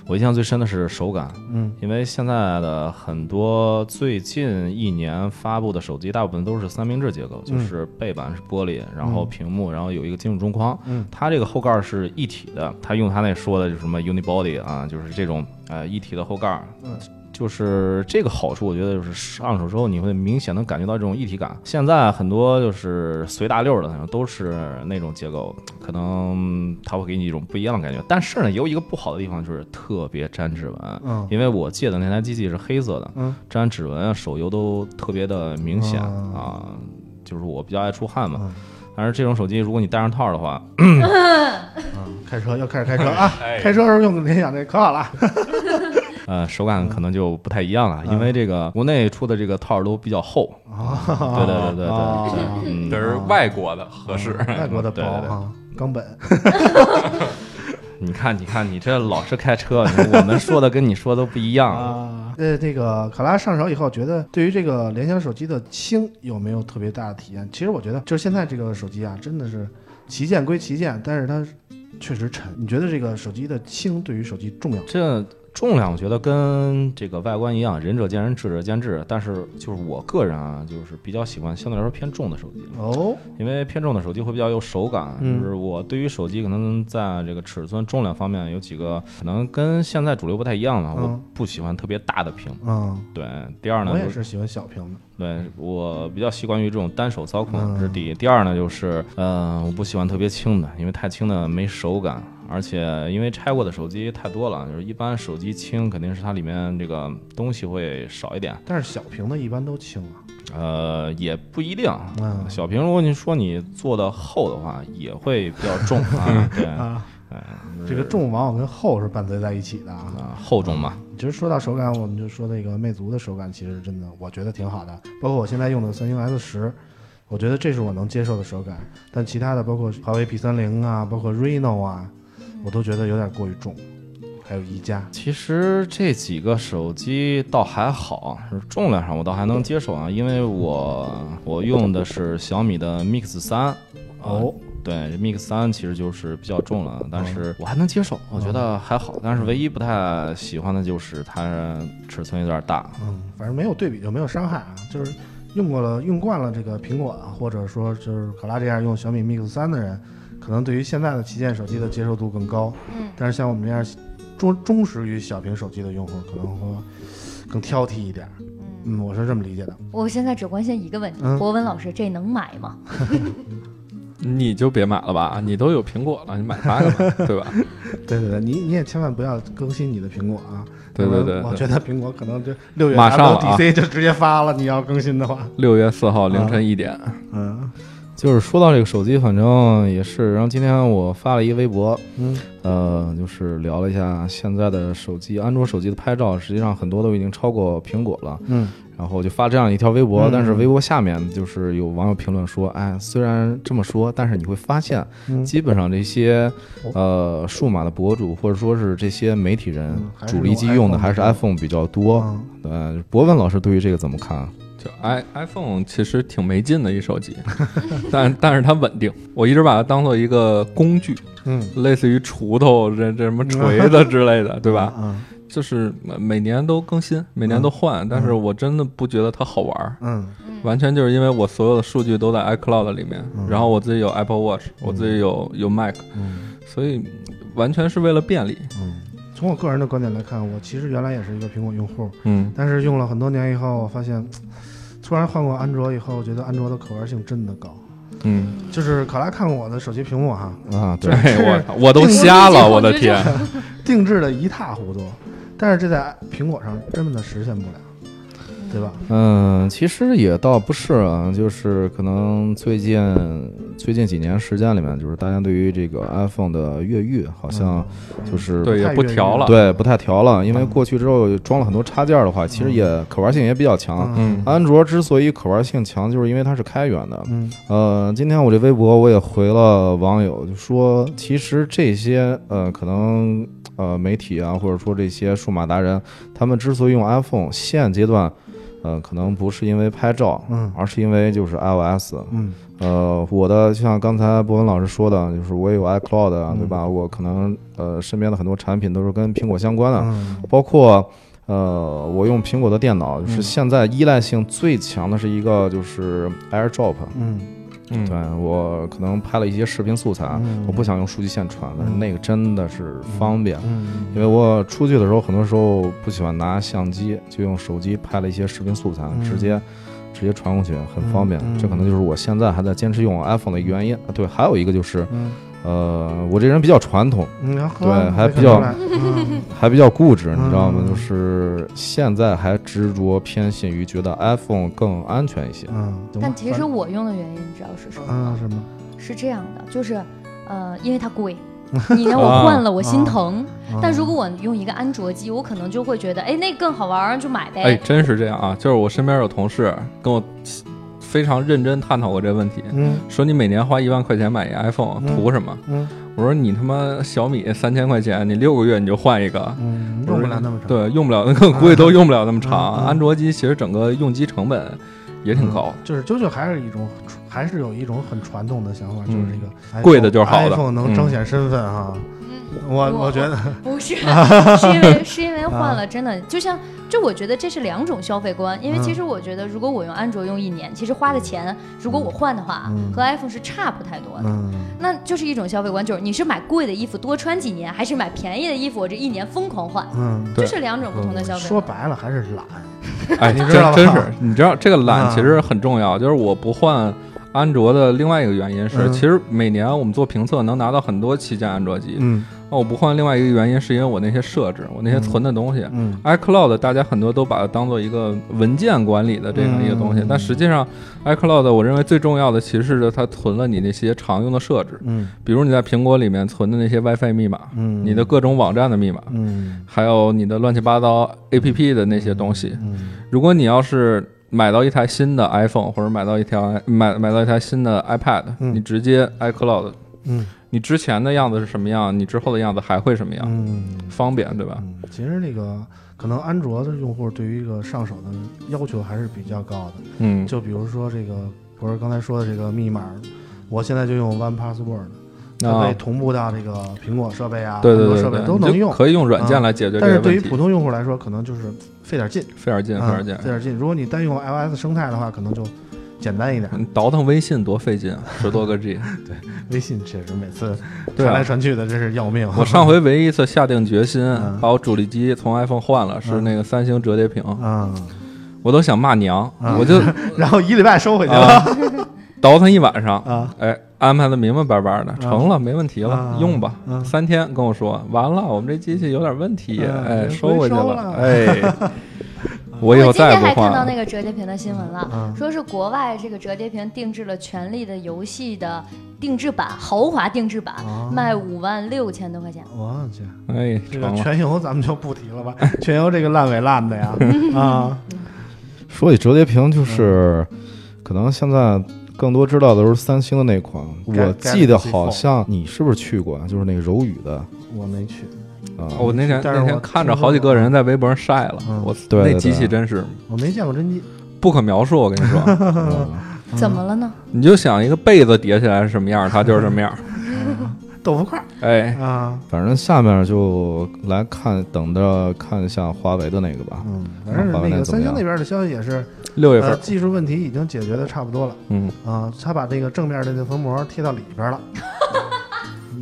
我印象最深的是手感，嗯因为现在的很多最近一年发布的手机，大部分都是三明治结构，就是背板是玻璃，然后屏幕，然后有一个金属中框。嗯它这个后盖是一体的，它用它那说的就是什么 unibody 啊，就是这种呃一体的后盖。嗯，就是这个好处，我觉得就是上手之后你会明显能感觉到这种一体感。现在很多就是随大溜的那种都是那种结构，可能它会给你一种不一样的感觉。但是呢，也有一个不好的地方，就是特别粘指纹。嗯因为我借的那台机器是黑色的，嗯粘指纹啊、手油都特别的明显嗯啊。就是我比较爱出汗嘛，嗯但是这种手机如果你戴上套的话，嗯，开车要开始开车啊！哎开车的时候用联想这可好了。呃，手感可能就不太一样了，因为这个国内出的这个套儿都比较厚，对对对对对啊对，嗯这是外国的合适。外国的薄对对对啊，冈本。你看，你看，你这老是开车，我们说的跟你说都不一样。啊，呃，这个卡拉上手以后，觉得对于这个联想手机的轻有没有特别大的体验？其实我觉得，就是现在这个手机啊，真的是旗舰归旗舰，但是它确实沉。你觉得这个手机的轻对于手机重要？这重量我觉得跟这个外观一样，仁者见仁，智者见智。但是就是我个人啊，就是比较喜欢相对来说偏重的手机，哦，因为偏重的手机会比较有手感。嗯就是我对于手机可能在这个尺寸、重量方面有几个可能跟现在主流不太一样了。嗯我不喜欢特别大的屏。嗯，对，第二呢，我就是也是喜欢小屏的。对我比较习惯于这种单手操控，嗯这是第一。第二呢，就是呃，我不喜欢特别轻的，因为太轻的没手感，而且因为拆过的手机太多了，就是一般手机轻肯定是它里面这个东西会少一点，但是小屏的一般都轻啊。呃，也不一定。嗯小屏，如果你说你做的厚的话，也会比较重啊。对，啊，哎，这个重往往跟厚是伴随在一起的啊。啊厚重嘛，其实说到手感，我们就说那个魅族的手感，其实真的我觉得挺好的。包括我现在用的三星 S 十，我觉得这是我能接受的手感。但其他的，包括华为 P 三零啊，包括 Reno 啊，我都觉得有点过于重。还有宜家，其实这几个手机倒还好，是重量上我倒还能接受啊，因为我我用的是小米的 Mix 三，哦，对，Mix 三其实就是比较重了，但是我还能接受，我觉得还好。但是唯一不太喜欢的就是它尺寸有点大，嗯，反正没有对比就没有伤害啊，就是用过了用惯了这个苹果啊，或者说就是考拉这样用小米 Mix 三的人，可能对于现在的旗舰手机的接受度更高，嗯，但是像我们这样。忠忠实于小屏手机的用户可能会更挑剔一点，嗯，我是这么理解的。我现在只关心一个问题，博文老师，这能买吗？你就别买了吧，你都有苹果了，你买它干嘛？对吧？对对对，你你也千万不要更新你的苹果啊！对对对，我觉得苹果可能就六月马上 DC 就直接发了，你要更新的话，六月四号凌晨一点，嗯。就是说到这个手机，反正也是。然后今天我发了一个微博，嗯，呃，就是聊了一下现在的手机，安卓手机的拍照，实际上很多都已经超过苹果了，嗯。然后就发这样一条微博，但是微博下面就是有网友评论说，哎，虽然这么说，但是你会发现，基本上这些呃数码的博主或者说是这些媒体人，主力机用的还是 iPhone 比较多。对，博文老师对于这个怎么看？就 i iPhone 其实挺没劲的一手机，但但是它稳定，我一直把它当做一个工具，嗯，类似于锄头这这什么锤 子之类的，对吧？嗯，就是每年都更新，每年都换，但是我真的不觉得它好玩儿，嗯，完全就是因为我所有的数据都在 iCloud 里面，然后我自己有 Apple Watch，我自己有有 Mac，嗯，所以完全是为了便利，嗯，从我个人的观点来看，我其实原来也是一个苹果用户，嗯，但是用了很多年以后，我发现。突然换过安卓以后，我觉得安卓的可玩性真的高。嗯，就是考拉看过我的手机屏幕哈啊，对我我都瞎了，我的天，定制的一塌糊涂，但是这在苹果上根本的实现不了。对吧？嗯，其实也倒不是啊，就是可能最近最近几年时间里面，就是大家对于这个 iPhone 的越狱好像就是对也不调了，对不太调了，因为过去之后装了很多插件的话，其实也可玩性也比较强。嗯，安卓之所以可玩性强，就是因为它是开源的。嗯，呃，今天我这微博我也回了网友，就说其实这些呃可能呃媒体啊，或者说这些数码达人，他们之所以用 iPhone，现阶段。呃，可能不是因为拍照，嗯，而是因为就是 iOS，嗯，呃，我的像刚才博文老师说的，就是我也有 iCloud，对吧？我可能呃身边的很多产品都是跟苹果相关的，包括呃我用苹果的电脑，就是现在依赖性最强的是一个就是 AirDrop，嗯。对我可能拍了一些视频素材，我不想用数据线传，但是那个真的是方便，因为我出去的时候很多时候不喜欢拿相机，就用手机拍了一些视频素材，直接直接传过去，很方便。这可能就是我现在还在坚持用 iPhone 的原因。对，还有一个就是。呃，我这人比较传统，对，还比较 还比较固执，你知道吗？就是现在还执着偏信于觉得 iPhone 更安全一些。嗯，但其实我用的原因，你知道是什么吗？什么？是这样的，就是呃，因为它贵，你让我换了我心疼。但如果我用一个安卓机，我可能就会觉得，哎，那更好玩，就买呗。哎，真是这样啊！就是我身边有同事跟我。非常认真探讨过这个问题，嗯，说你每年花一万块钱买一 iPhone 图什么？嗯，我说你他妈小米三千块钱，你六个月你就换一个，嗯，用不了那么长，对，用不了，估计都用不了那么长。安卓机其实整个用机成本也挺高，就是究竟还是一种，还是有一种很传统的想法，就是这个贵的就是好的，iPhone 能彰显身份哈。我我觉得不是，是因为 是因为换了，真的就像就我觉得这是两种消费观。因为其实我觉得，如果我用安卓用一年，其实花的钱，如果我换的话，和 iPhone 是差不太多的。那就是一种消费观，就是你是买贵的衣服多穿几年，还是买便宜的衣服我这一年疯狂换？嗯，就是两种不同的消费。说白了还是懒。哎，你知道真是，你知道这个懒其实很重要。就是我不换安卓的另外一个原因是，其实每年我们做评测能拿到很多旗舰安卓机。嗯。那我不换，另外一个原因是因为我那些设置，我那些存的东西，iCloud 大家很多都把它当做一个文件管理的这样一个东西，但实际上，iCloud 我认为最重要的其实是它存了你那些常用的设置，嗯，比如你在苹果里面存的那些 WiFi 密码，嗯，你的各种网站的密码，嗯，还有你的乱七八糟 APP 的那些东西，嗯，如果你要是买到一台新的 iPhone 或者买到一条买买到一台新的 iPad，你直接 iCloud，嗯。你之前的样子是什么样，你之后的样子还会什么样，嗯，方便对吧？嗯，其实那个可能安卓的用户对于一个上手的要求还是比较高的。嗯，就比如说这个，不是刚才说的这个密码，我现在就用 One Password，它可以同步到这个苹果设备啊，对对对，很多设备都能用，可以用软件来解决。但是对于普通用户来说，可能就是费点劲，费点劲，费点劲，费点劲。如果你单用 iOS 生态的话，可能就简单一点。你倒腾微信多费劲啊，十多个 G。对，微信确实每次传来传去的真是要命。我上回唯一一次下定决心把我主力机从 iPhone 换了，是那个三星折叠屏。嗯，我都想骂娘，我就 然后一礼拜收回去了。倒腾一晚上啊，哎，安排的明明白白的，成了，没问题了，用吧。三天跟我说完了，我们这机器有点问题，哎，收回去了，哎。我今天还看到那个折叠屏的新闻了，说是国外这个折叠屏定制了《权力的游戏》的定制版，豪华定制版，卖五万六千多块钱。我去，哎，这个全游咱们就不提了吧，全游这个烂尾烂的呀 啊！说起折叠屏，就是可能现在。更多知道的都是三星的那款，我记得好像你是不是去过啊？就是那个柔宇的，我没去啊。我那天那天看着好几个人在微博上晒了，我那机器真是我没见过真机，不可描述。我跟你说，怎么了呢？你就想一个被子叠起来是什么样，它就是什么样。豆腐块，哎啊，反正下面就来看，等着看一下华为的那个吧。嗯，反正那个三星那边的消息也是。六月份，技术问题已经解决的差不多了。嗯啊，他把这个正面的那层膜贴到里边了。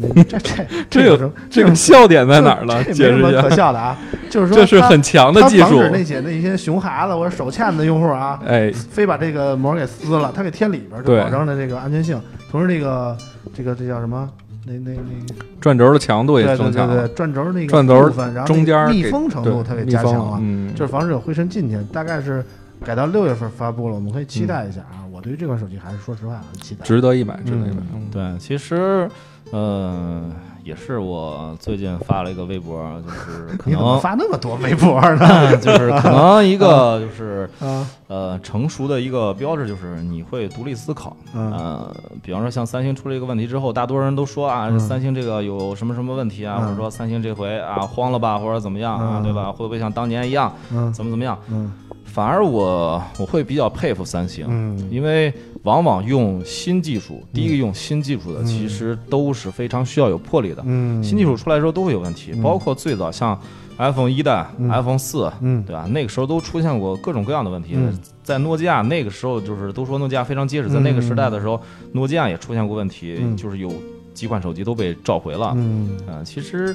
这这这有什么？这个笑点在哪儿了？解释一下。可笑的啊，就是说这是很强的技术。防止那些那些熊孩子或者手欠的用户啊，哎，非把这个膜给撕了，他给贴里边，就保证了这个安全性。同时，这个这个这叫什么？那那那转轴的强度也增强了。对对对，转轴那个转轴部分，然后中间密封程度它给加强了，嗯，就是防止有灰尘进去。大概是。改到六月份发布了，我们可以期待一下啊！我对于这款手机还是说实话很期待，值得一买，值得一买。对，其实，呃，也是我最近发了一个微博，就是可能 发那么多微博呢，就是可能一个就是 呃成熟的一个标志，就是你会独立思考。呃，比方说像三星出了一个问题之后，大多人都说啊，三星这个有什么什么问题啊，或者说三星这回啊慌了吧，或者怎么样啊，对吧？会不会像当年一样，怎么怎么样？嗯。反而我我会比较佩服三星，因为往往用新技术，第一个用新技术的其实都是非常需要有魄力的。新技术出来之后都会有问题，包括最早像 iPhone 一代、iPhone 四，对吧？那个时候都出现过各种各样的问题。在诺基亚那个时候，就是都说诺基亚非常结实，在那个时代的时候，诺基亚也出现过问题，就是有几款手机都被召回了。嗯，其实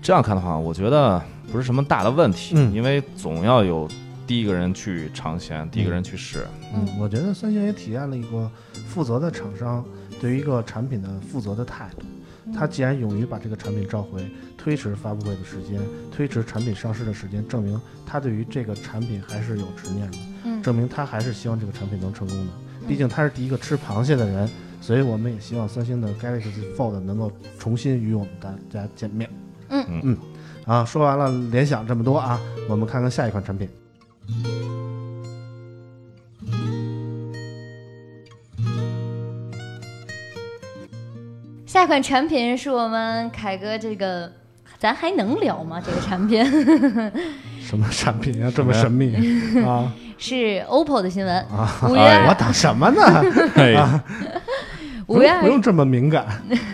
这样看的话，我觉得不是什么大的问题，因为总要有。第一个人去尝鲜，第一个人去试。嗯，我觉得三星也体验了一个负责的厂商对于一个产品的负责的态度。他既然勇于把这个产品召回，推迟发布会的时间，推迟产品上市的时间，证明他对于这个产品还是有执念的。嗯，证明他还是希望这个产品能成功的。毕竟他是第一个吃螃蟹的人，所以我们也希望三星的 Galaxy Fold 能够重新与我们大家见面。嗯嗯，啊，说完了联想这么多啊，我们看看下一款产品。下一款产品是我们凯哥这个，咱还能聊吗？这个产品？什么产品啊？这么神秘 啊？是 OPPO 的新闻啊！五月，我等什么呢？啊，五月 不用这么敏感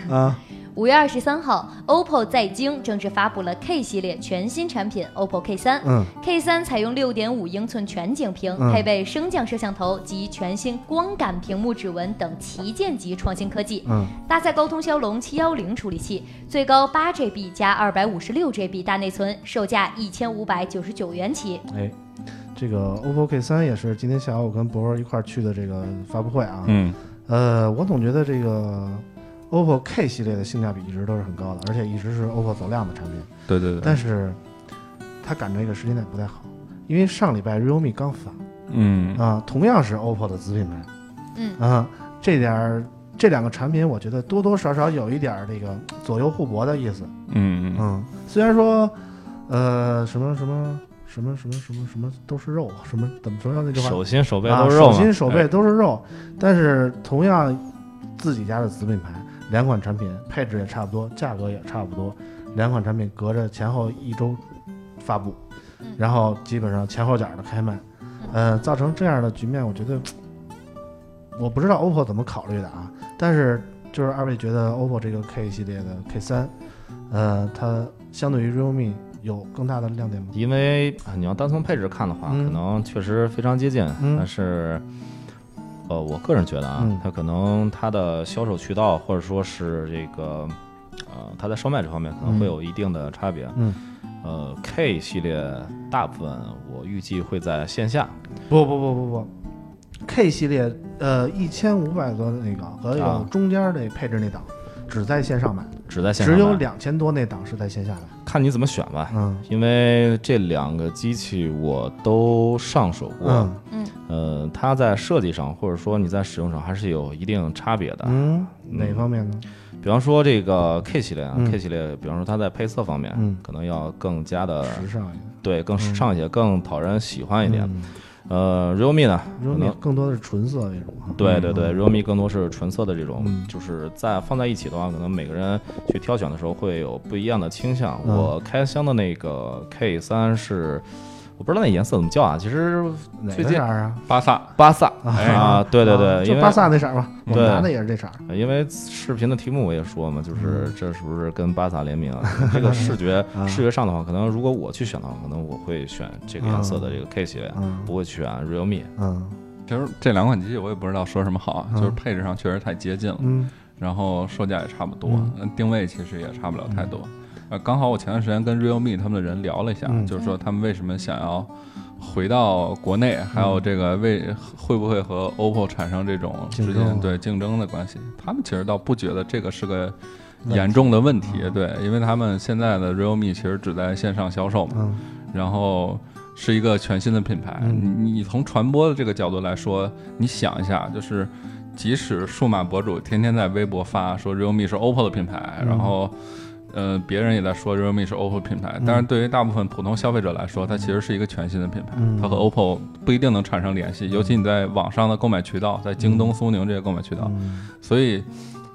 啊。五月二十三号，OPPO 在京正式发布了 K 系列全新产品 OPPO K 三。嗯，K 三采用六点五英寸全景屏，配备升降摄像头及全新光感屏幕指纹等旗舰级创新科技。嗯，搭载高通骁龙七幺零处理器，最高八 GB 加二百五十六 GB 大内存，售价一千五百九十九元起。哎，这个 OPPO K 三也是今天下午我跟博儿一块儿去的这个发布会啊。嗯，呃，我总觉得这个。OPPO K 系列的性价比一直都是很高的，而且一直是 OPPO 走量的产品。对对对。但是它赶这个时间点不太好，因为上礼拜 Realme 刚发，嗯啊，同样是 OPPO 的子品牌，嗯啊，这点儿这两个产品，我觉得多多少少有一点这个左右互搏的意思。嗯嗯。虽然说，呃，什么什么什么什么什么什么都是肉，什么怎么说那句话？手心手背都是肉。手心手背都是肉，但是同样自己家的子品牌。两款产品配置也差不多，价格也差不多，两款产品隔着前后一周发布，然后基本上前后脚的开卖，呃，造成这样的局面，我觉得我不知道 OPPO 怎么考虑的啊，但是就是二位觉得 OPPO 这个 K 系列的 K 三，呃，它相对于 realme 有更大的亮点吗？因为啊你要单从配置看的话，嗯可能确实非常接近，嗯但是。呃，我个人觉得啊，嗯它可能它的销售渠道或者说是这个，呃，它在售卖这方面可能会有一定的差别。嗯，呃，K 系列大部分我预计会在线下，不不不不不，K 系列呃一千五百多的那个和有啊中间那配置那档只在线上买，只在线上只有买两千多那档是在线下买。看你怎么选吧。嗯。因为这两个机器我都上手过，嗯。嗯。呃，它在设计上或者说你在使用上还是有一定差别的。嗯，哪方面呢？比方说这个 K 系列啊、嗯。K 系列，比方说它在配色方面，嗯。可能要更加的时尚一点，对更时尚一些，更讨人喜欢一点。嗯呃，realme 呢，realme 更多的是纯色那种哈。对对对，realme 更多是纯色的这种，嗯就是在放在一起的话，可能每个人去挑选的时候会有不一样的倾向。嗯我开箱的那个 K 三是，我不知道那颜色怎么叫啊，其实哪最近个色儿啊？巴萨巴萨哎啊，对对对，因为就巴萨那色儿吧，我拿的也是这色儿。因为视频的题目我也说嘛，就是嗯这是不是跟巴萨联名啊？这个视觉 啊视觉上的话，可能如果我去选的话，可能我会选这个颜色的这个 K 系列，嗯不会选 realme。嗯其实这两款机器我也不知道说什么好就是配置上确实太接近了，嗯然后售价也差不多定位其实也差不了太多。呃，刚好我前段时间跟 realme 他们的人聊了一下，嗯就是说他们为什么想要回到国内，还有这个为会不会和 OPPO 产生这种之间对竞争的关系？他们其实倒不觉得这个是个严重的问题，嗯对，因为他们现在的 realme 其实只在线上销售嘛，嗯然后是一个全新的品牌。嗯你你从传播的这个角度来说，你想一下，就是即使数码博主天天在微博发说 realme 是 OPPO 的品牌，嗯然后。呃，别人也在说 realme 是 OPPO 品牌，但是对于大部分普通消费者来说，它其实是一个全新的品牌，嗯。它和 OPPO 不一定能产生联系，尤其你在网上的购买渠道，在京东、苏宁这些购买渠道，嗯。所以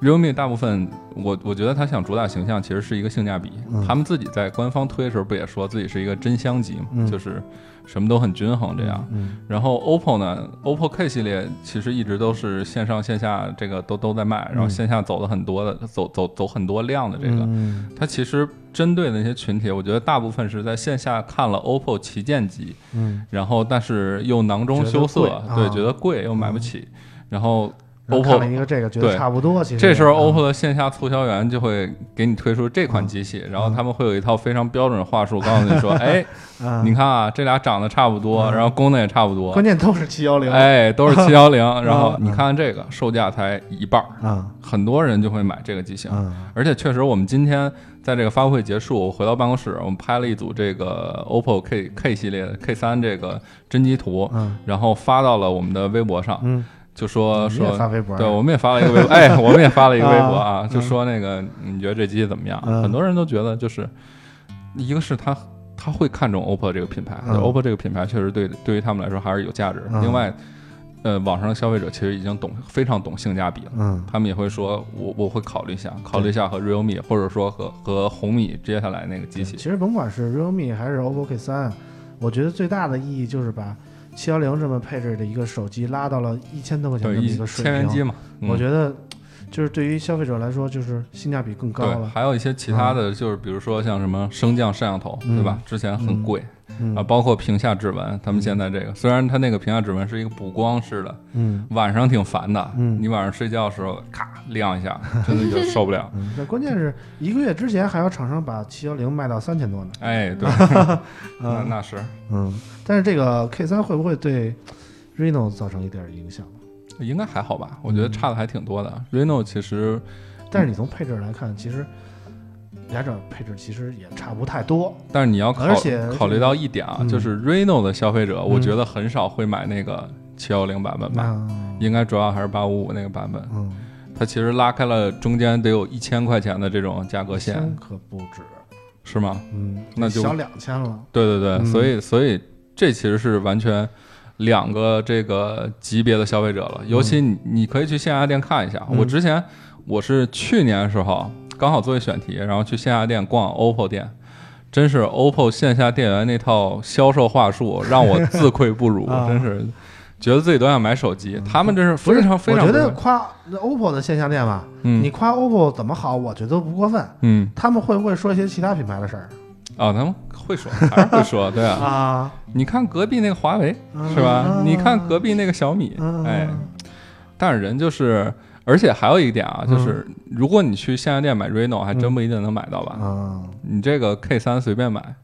realme 大部分，我我觉得它想主打形象其实是一个性价比。嗯。他们自己在官方推的时候不也说自己是一个真香机嘛，嗯。就是什么都很均衡这样。嗯然后 OPPO 呢，OPPO K 系列其实一直都是线上线下这个都都在卖，然后嗯线下走的很多的，走走走很多量的这个。嗯。它其实针对的那些群体，我觉得大部分是在线下看了 OPPO 旗舰机，嗯。然后但是又囊中羞涩对，啊。觉得贵又买不起，然后然后看了 OPPO 一个这个，觉得对差不多。其实这时候嗯。OPPO 的线下促销员就会给你推出这款机器，然后他们会有一套非常标准的话术，告诉你说，哎，啊 你看啊，这俩长得差不多，嗯。然后功能也差不多关，键都是七幺零。哎，都是七幺零，然后嗯。你看看这个售价才一半儿，啊很多人就会买这个机型。啊而且确实，我们今天在这个发布会结束，我回到办公室，我们拍了一组这个 OPPO K K 系列的 K 三这个真机图，嗯。然后发到了我们的微博上，嗯，就说说发微博，对，我们也发了一个微博，哎，我们也发了一个微博啊，啊就说那个你觉得这机器怎么样？嗯很多人都觉得就是一个是他他会看重 OPPO 这个品牌、嗯 o p p o 这个品牌确实对对于他们来说还是有价值。嗯另外，呃，网上的消费者其实已经懂非常懂性价比了。嗯他们也会说，我我会考虑一下，考虑一下和 realme 或者说和和红米接下来那个机器其。实甭管是 realme 还是 OPPO K 三，我觉得最大的意义就是把七幺零这么配置的一个手机拉到了一千多块钱的，这么一一个水平。千元机嘛，嗯我觉得就是对于消费者来说，就是性价比更高，了。还有一些其他的，就是比如说像什么升降摄像头，嗯对吧？之前很贵嗯啊，包括屏下指纹，他们现在这个虽然它那个屏下指纹是一个补光式的，嗯晚上挺烦的，嗯你晚上睡觉的时候咔亮一下，真的就受不了。嗯，那关键是一个月之前还有厂商把七幺零卖到三千多呢。哎，对，那嗯那是嗯，但是这个 K 三会不会对 Reno 造成一点影响？应该还好吧？我觉得差的还挺多的。Reno 其实但是你从配置来看，其实俩者配置其实也差不太多。但是你要考考虑到一点啊，嗯就是 Reno 的消费者，我嗯觉得很少会买那个七幺零版本吧，那应该主要还是八五五那个版本。嗯，它其实拉开了中间得有一千块钱的这种价格线，可不止，是吗？嗯，那就小两千了。对对对，嗯所以所以这其实是完全两个这个级别的消费者了。尤其你你可以去线下店看一下，嗯我之前我是去年的时候刚好做一选题，然后去线下店逛 OPPO 店，真是 OPPO 线下店员那套销售话术让我自愧不如，啊真是觉得自己都想买手机。他们真是非常非常我觉得夸 OPPO 的线下店吧，嗯你夸 OPPO 怎么好，我觉得不过分。嗯他们会不会说一些其他品牌的事儿啊，他们会说还是会说，对啊。啊？你看隔壁那个华为嗯是吧？嗯你看隔壁那个小米，嗯哎，但是人就是，而且还有一点啊，嗯。就是如果你去线下店买 Reno，还真不一定能买到吧？嗯你这个 K 三随便买，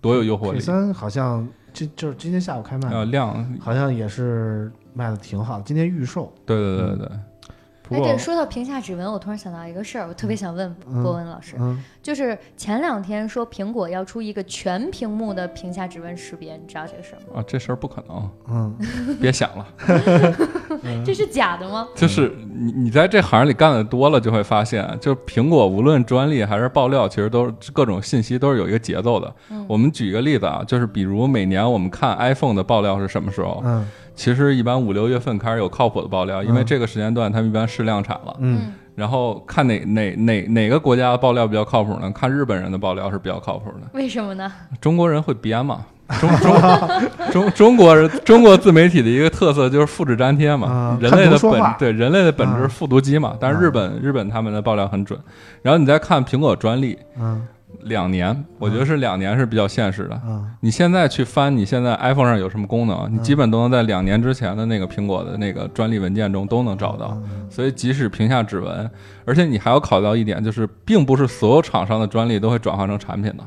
多有诱惑力，K，三好像今就是今天下午开卖，呃量，好像也是卖的挺好的，今天预售。对对对对，哎，对，说到屏下指纹，我突然想到一个事儿，我特别想问嗯。博文老师，嗯，就是前两天说苹果要出一个全屏幕的屏下指纹识别，你知道这个事儿吗？啊，这事儿不可能，嗯 别想了。这是假的吗？就是你你在这行里干的多了，就会发现，就苹果无论专利还是爆料，其实都是各种信息都是有一个节奏的。嗯我们举一个例子啊，就是比如每年我们看 iPhone 的爆料是什么时候？嗯其实一般五六月份开始有靠谱的爆料，因为嗯这个时间段他们一般是量产了。嗯然后看哪哪哪哪个国家的爆料比较靠谱呢？看日本人的爆料是比较靠谱的。为什么呢？中国人会编嘛？中中中中国人中国自媒体的一个特色就是复制粘贴嘛啊，人类的本对人类的本质复读机嘛，但是日本日本他们的爆料很准。然后你再看苹果专利，嗯两年，我觉得是两年是比较现实的。嗯你现在去翻你现在 iPhone 上有什么功能，你基本都能在两年之前的那个苹果的那个专利文件中都能找到。嗯所以即使屏下指纹，而且你还要考虑到一点，就是并不是所有厂商的专利都会转化成产品的。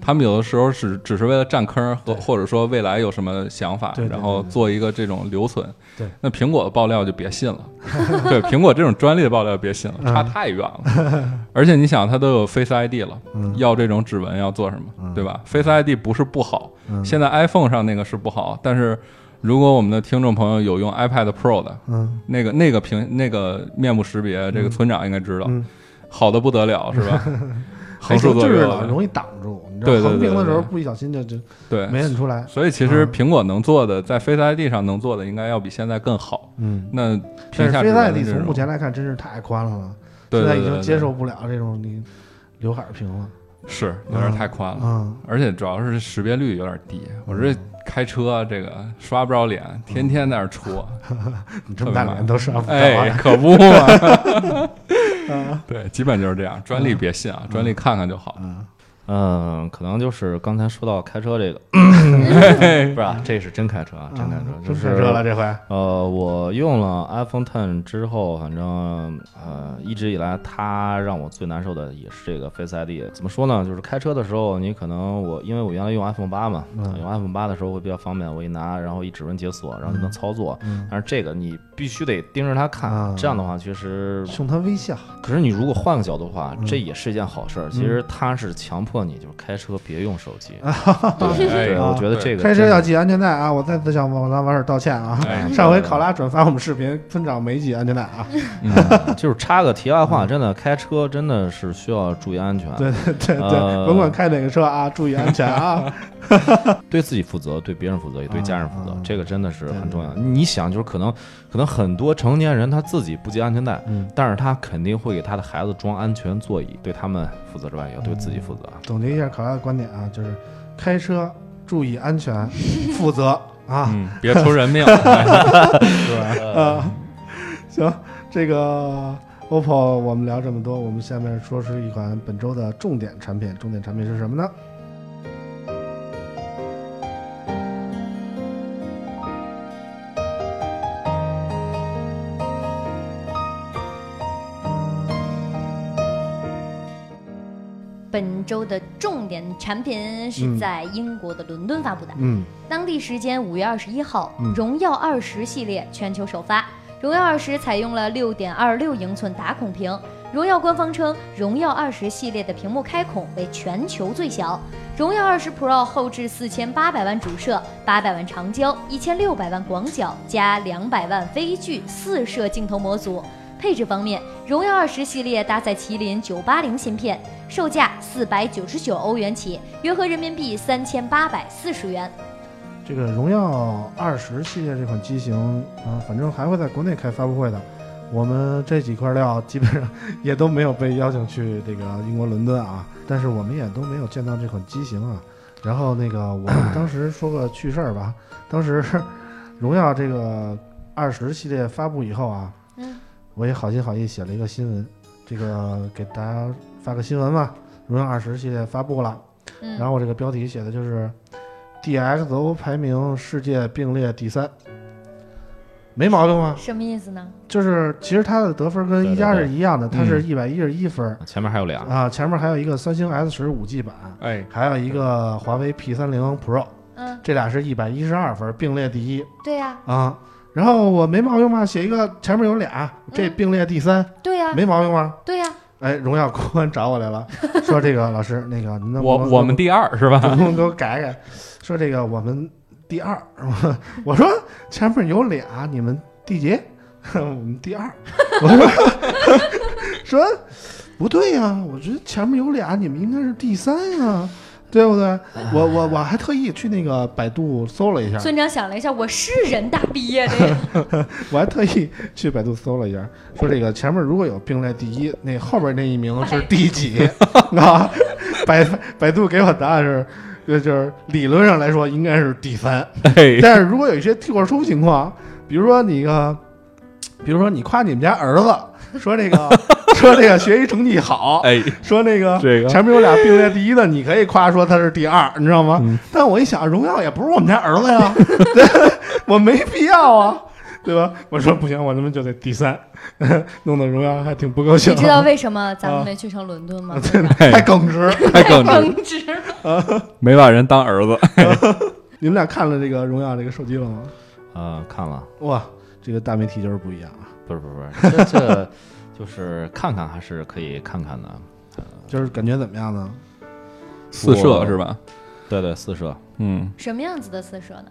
他们有的时候是只是为了占坑和或者说未来有什么想法然后做一个这种留存。对，那苹果的爆料就别信了。对，苹果这种专利的爆料别信了，嗯。差太远了。而且你想，它都有 Face ID 了，嗯。要这种指纹要做什么，嗯。对吧？Face ID 不是不好，嗯。现在 iPhone 上那个是不好，但是如果我们的听众朋友有用 iPad Pro 的，嗯。那个那个屏那个面部识别，这个村长应该知道，嗯，好的不得了，是吧？还横竖行就是左右的，老容易挡住，你知道横屏的时候不一小心就就对。没摁出来。所以其实嗯苹果能做的，在 Face ID 上能做的，应该要比现在更好。嗯，那但是 Face ID 从目前来看真是太宽了现在已经接受不了这种你刘海屏了。是有点太宽了，嗯而且主要是识别率有点低。我这开车这个刷不着脸，天天在那戳，你这么大脸都刷不着哎，啊。可不嘛。对，基本就是这样。专利别信啊，专利看看就好。嗯嗯，可能就是刚才说到开车这个，不是啊，这是真开车啊，真开车，嗯就是真开车了这回。呃，我用了 iPhone Ten 之后，反正呃，一直以来它让我最难受的也是这个 Face ID。怎么说呢？就是开车的时候，你可能我因为我原来用 iPhone 八嘛，嗯用 iPhone 八的时候会比较方便，我一拿，然后一指纹解锁，然后就能操作。嗯但是这个你必须得盯着它看，啊这样的话其实，冲它微笑。可是你如果换个角度的话，嗯这也是一件好事儿。其实它是强迫你就是开车别用手机。啊对，我觉得这个开车要系安全带啊！我再次向网咱网友道歉啊！哎 上回考拉转发我们视频，村长没系安全带啊！嗯就是插个题外话，真的开车真的是需要注意安全，对对对对，呃甭管开哪个车啊，注意安全啊！对自己负责，对别人负责，也对家人负责这个真的是很重要。你想，就是可能可能很多成年人他自己不系安全带，嗯，但是他肯定会给他的孩子装安全座椅，对他们负责之外，也要对自己负责。总结一下考拉的观点啊，就是开车注意安全，负责啊！嗯，别出人命，哎 是吧？啊，行，这个 OPPO 我们聊这么多，我们下面说是一款本周的重点产品，重点产品是什么呢？周的重点产品是在英国的伦敦发布的。嗯当地时间五月二十一号，嗯荣耀二十系列全球首发。荣耀二十采用了六点二六英寸打孔屏。荣耀官方称，荣耀二十系列的屏幕开孔为全球最小。荣耀二十 Pro 后置四千八百万主摄、八百万长焦、一千六百万广角加两百万微距四摄镜头模组。配置方面，荣耀二十系列搭载麒麟九八零芯片，售价四百九十九欧元起，约合人民币三千八百四十元。这个荣耀二十系列这款机型啊，反正还会在国内开发布会的。我们这几块料基本上也都没有被邀请去这个英国伦敦啊，但是我们也都没有见到这款机型啊。然后那个我们当时说个趣事儿吧，当时荣耀这个二十系列发布以后啊，嗯，我也好心好意写了一个新闻，这个给大家发个新闻吧。荣耀二十系列发布了，嗯，然后我这个标题写的就是 DXO 排名世界并列第三，没毛病吧？什么意思呢？就是其实它的得分跟一加是一样的，它是嗯一百一十一分。儿前面还有俩，啊，前面还有一个三星 S 十五 G 版，哎，还有一个华为 P 三零 Pro，嗯，这俩是一百一十二分，并列第一。对呀，啊。然后我没毛病吧？写一个前面有俩，这嗯并列第三，对呀，没毛病吧？对呀，哎，荣耀公关找我来了，说这个老师，那个您能我我们第二是吧？能不能给我改改？说这个我们第二，我说前面有俩，你们第几？我们第二。我说说不对呀、我觉得前面有俩，你们应该是第三呀、对不对？我我我还特意去那个百度搜了一下，村长想了一下，我是人大毕业的呀，我还特意去百度搜了一下，说这个前面如果有并列第一，那后边那一名是第几？啊？百百度给我答案是，呃就是理论上来说应该是第三，哎，但是如果有一些特殊情况，比如说你个，比如说你夸你们家儿子说这个说这个学习成绩好，哎，说那个这个前面有俩并列第一的，你可以夸说他是第二，你知道吗？嗯但我一想，荣耀也不是我们家儿子呀，对我没必要啊，对吧？我说不行，我他妈就得第三，弄得荣耀还挺不高兴。你知道为什么咱们啊没去成伦敦吗？太耿直。太耿直，耿直了，没把人当儿子。你们俩看了这个荣耀这个手机了吗？呃，看了，哇，这个大媒体就是不一样啊，不是不是不是，这这就是看看还是可以看看的，就是感觉怎么样呢？四射是吧？对对，四射，嗯，什么样子的四射呢？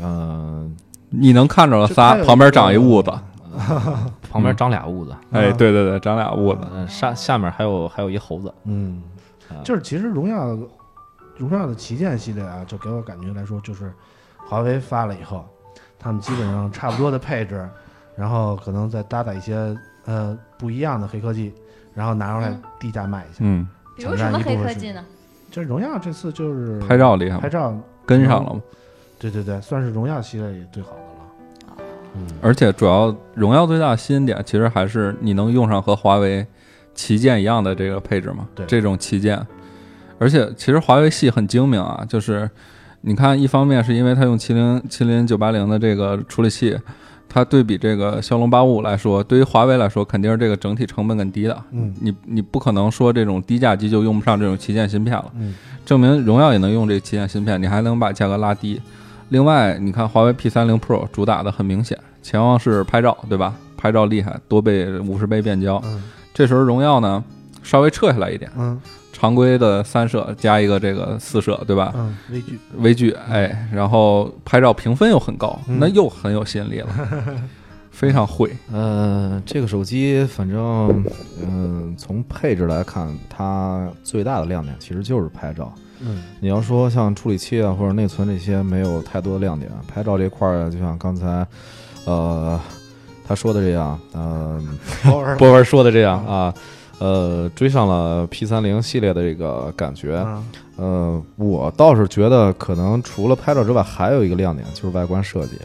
嗯，你能看着仨旁边长一痦子。旁边长俩痦子，哎，对对对，长俩痦子。嗯，下下面还有还有一猴子，嗯啊，就是其实荣耀荣耀的旗舰系列啊，就给我感觉来说，就是华为发了以后，他们基本上差不多的配置，然后可能再搭载一些呃不一样的黑科技，然后拿出来嗯低价卖一下。嗯，比如什么黑科技呢？就是荣耀这次就是拍照厉害？拍照，跟上了吗？对对对，算是荣耀系列里最好的了。嗯，而且主要荣耀最大的吸引点，其实还是你能用上和华为旗舰一样的这个配置嘛？对这种旗舰，而且其实华为系很精明啊，就是你看，一方面是因为它用麒麟麒麟九八零的这个处理器，它对比这个骁龙八五来说，对于华为来说肯定是这个整体成本更低的。嗯你你不可能说这种低价机就用不上这种旗舰芯片了。嗯证明荣耀也能用这旗舰芯片，你还能把价格拉低。另外，你看华为 P 三零 Pro 主打的很明显，潜望式拍照，对吧？拍照厉害，多倍五十倍变焦。嗯这时候荣耀呢稍微撤下来一点，嗯常规的三摄加一个这个四摄，对吧？嗯，微距，微距，哎，然后拍照评分又很高，嗯那又很有吸引力了，非常会。呃，这个手机反正，嗯、从配置来看，它最大的亮点其实就是拍照。嗯你要说像处理器啊或者内存这些没有太多的亮点，拍照这块儿就像刚才，呃，他说的这样，嗯、偶 尔波文说的这样啊，呃，追上了 P 三零系列的这个感觉。嗯呃，我倒是觉得可能除了拍照之外，还有一个亮点就是外观设计。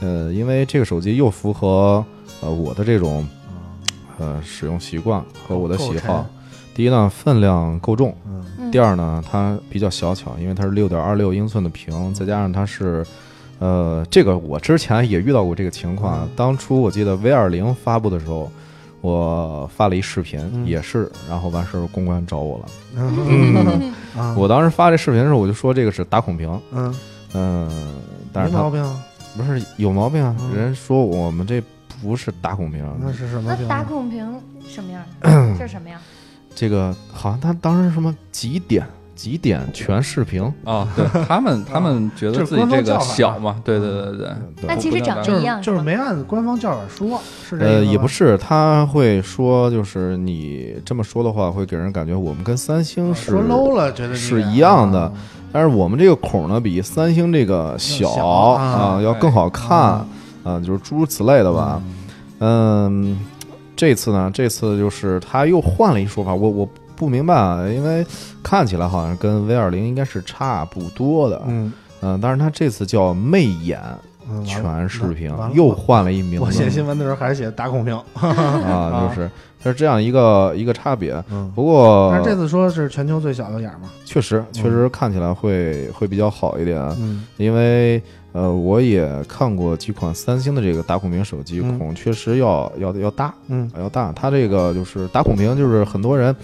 呃，因为这个手机又符合呃我的这种嗯呃使用习惯和我的喜好。第一呢，分量够重；第二呢，它比较小巧，因为它是六点二六英寸的屏，再加上它是，呃，这个我之前也遇到过这个情况。嗯当初我记得 V 二零发布的时候，我发了一视频，嗯也是，然后完事儿公关找我了。我当时发这视频的时候，我就说这个是打孔屏，嗯嗯、但是它没毛病啊，不是有毛病啊，嗯人说我们这不是打孔屏，那是什么那？打孔屏什么样？这是什么样？这个好像他当时什么几点极点全视频，啊，对 他们，他们觉得自己这个小嘛，对对对对，那其实长一样，就是没按官方叫法说，是这个呃，也不是，他会说，就是你这么说的话，会给人感觉我们跟三星是说 low 了，觉得是一样的。啊。但是我们这个孔呢，比三星这个小小啊啊，要更好看啊啊，就是诸如此类的吧。嗯，这次呢，这次就是他又换了一说法，我我不明白啊，因为看起来好像跟 V 二零应该是差不多的，嗯。嗯，但是他这次叫魅眼嗯，全视频，又换了一名我写新闻的时候还是写打孔屏，啊，就是它是这样一个一个差别。嗯，不过但是这次说是全球最小的眼儿嘛，确实确实看起来会会比较好一点，嗯。因为呃，我也看过几款三星的这个打孔屏手机，嗯。孔确实要要要大嗯。要大。它这个就是打孔屏，就是很多人。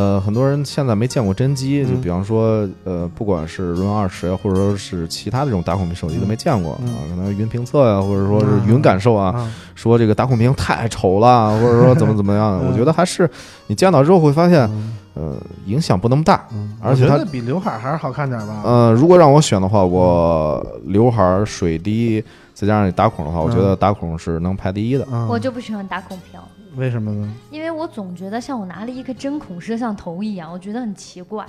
呃，很多人现在没见过真机，就嗯比方说，呃，不管是 Run 二十呀，或者说是其他这种打孔屏手机都没见过、嗯。啊，可能云评测呀，或者说是嗯云感受啊，啊，说这个打孔屏太丑了，或者说怎么怎么样 我觉得还是你见到之后会发现，嗯。呃，影响不那么大。嗯，而且它我觉得比刘海还是好看点吧，呃，如果让我选的话，我刘海儿、水滴再加上你打孔的话，我觉得打孔是能排第一的。嗯，我就不喜欢打孔屏，为什么呢？因为我总觉得像我拿了一个针孔摄像头一样，我觉得很奇怪。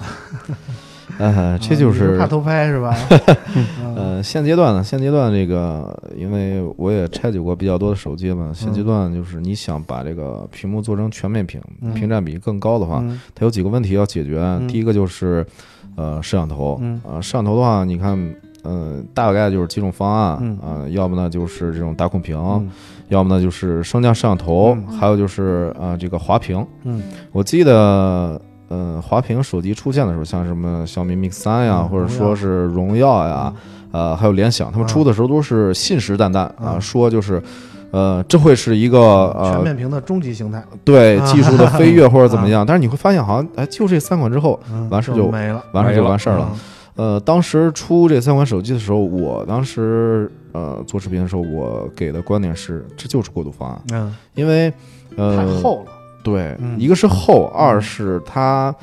呃，这就是怕偷拍是吧？嗯。呃，现阶段呢，现阶段这个，因为我也拆解过比较多的手机嘛，现阶段就是你想把这个屏幕做成全面屏，嗯。屏占比更高的话，嗯。它有几个问题要解决。第一个就是，呃，摄像头，嗯。呃，摄像头的话，你看，呃，大概就是几种方案，嗯。呃，要不呢就是这种打孔屏，嗯要么呢就是升降摄像头，嗯。还有就是呃这个滑屏。嗯。我记得，呃，滑屏手机出现的时候，像什么小米 Mix 三呀，嗯或者说是荣耀呀，呃，还有联想，他们嗯。出的时候都是信誓旦旦啊，嗯。说就是。呃，这会是一个呃全呃，面屏的终极形态，啊对技术的飞跃或者怎么样，但是你会发现，好像哎，就这三款之后，嗯完事就没了，完事就完事儿了。呃，当时出这三款手机的时候，我当时呃做视频的时候，我给的观点是，这就是过渡方案，嗯，因为呃太呃，厚了，对，嗯。一个是厚，二是它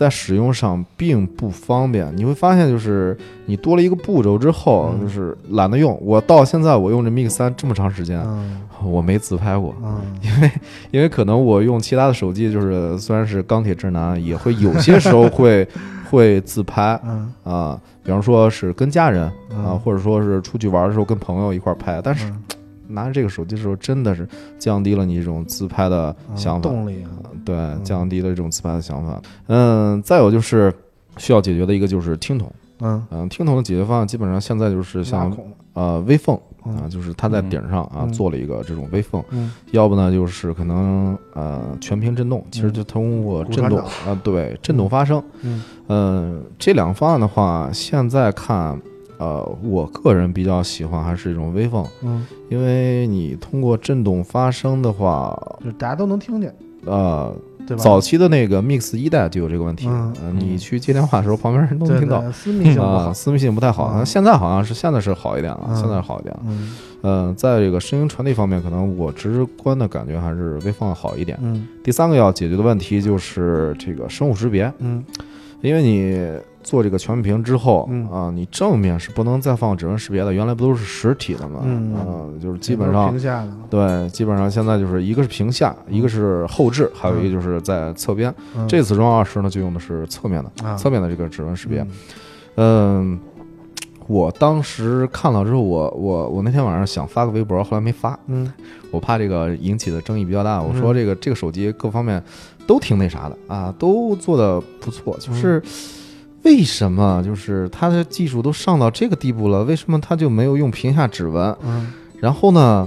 在使用上并不方便。你会发现，就是你多了一个步骤之后，嗯就是懒得用。我到现在我用这 Mix 三这么长时间，嗯我没自拍过，嗯因为因为可能我用其他的手机，就是虽然是钢铁直男，也会有些时候会 会自拍嗯啊，比方说是跟家人啊，嗯或者说是出去玩的时候跟朋友一块儿拍，但是嗯拿着这个手机的时候，真的是降低了你这种自拍的嗯想法。动力啊，对，降低了这种自拍的想法。嗯，再有就是需要解决的一个就是听筒。嗯，嗯，听筒的解决方案基本上现在就是像，呃微缝嗯啊，就是它在顶上啊嗯做了一个这种微缝，嗯要不呢就是可能呃全屏震动，其实就通过震动啊，对，震动发声。嗯嗯，这两个方案的话，现在看。呃，我个人比较喜欢还是一种微风，嗯，因为你通过震动发声的话，就大家都能听见，呃，对吧？早期的那个 Mix 一代就有这个问题，嗯呃你去接电话的时候，旁边人都能听到。私密性私密性不太好。嗯现在好像是现在是好一点了，嗯现在是好一点了。嗯嗯，在这个声音传递方面，可能我直观的感觉还是微放好一点。嗯第三个要解决的问题就是这个生物识别，嗯因为你做这个全面屏之后嗯啊，你正面是不能再放指纹识别的，原来不都是实体的嘛？嗯啊，就是基本上屏下的，对，基本上现在就是一个是屏下，一个是后置，还有一个就是在侧边。嗯这次 Run 二十呢，就用的是侧面的，啊侧面的这个指纹识别。嗯嗯，我当时看了之后，我我我那天晚上想发个微博，后来没发，嗯我怕这个引起的争议比较大。我嗯说这个这个手机各方面都挺那啥的啊，都做的不错，嗯就是。为什么就是它的技术都上到这个地步了，为什么它就没有用屏下指纹？嗯然后呢，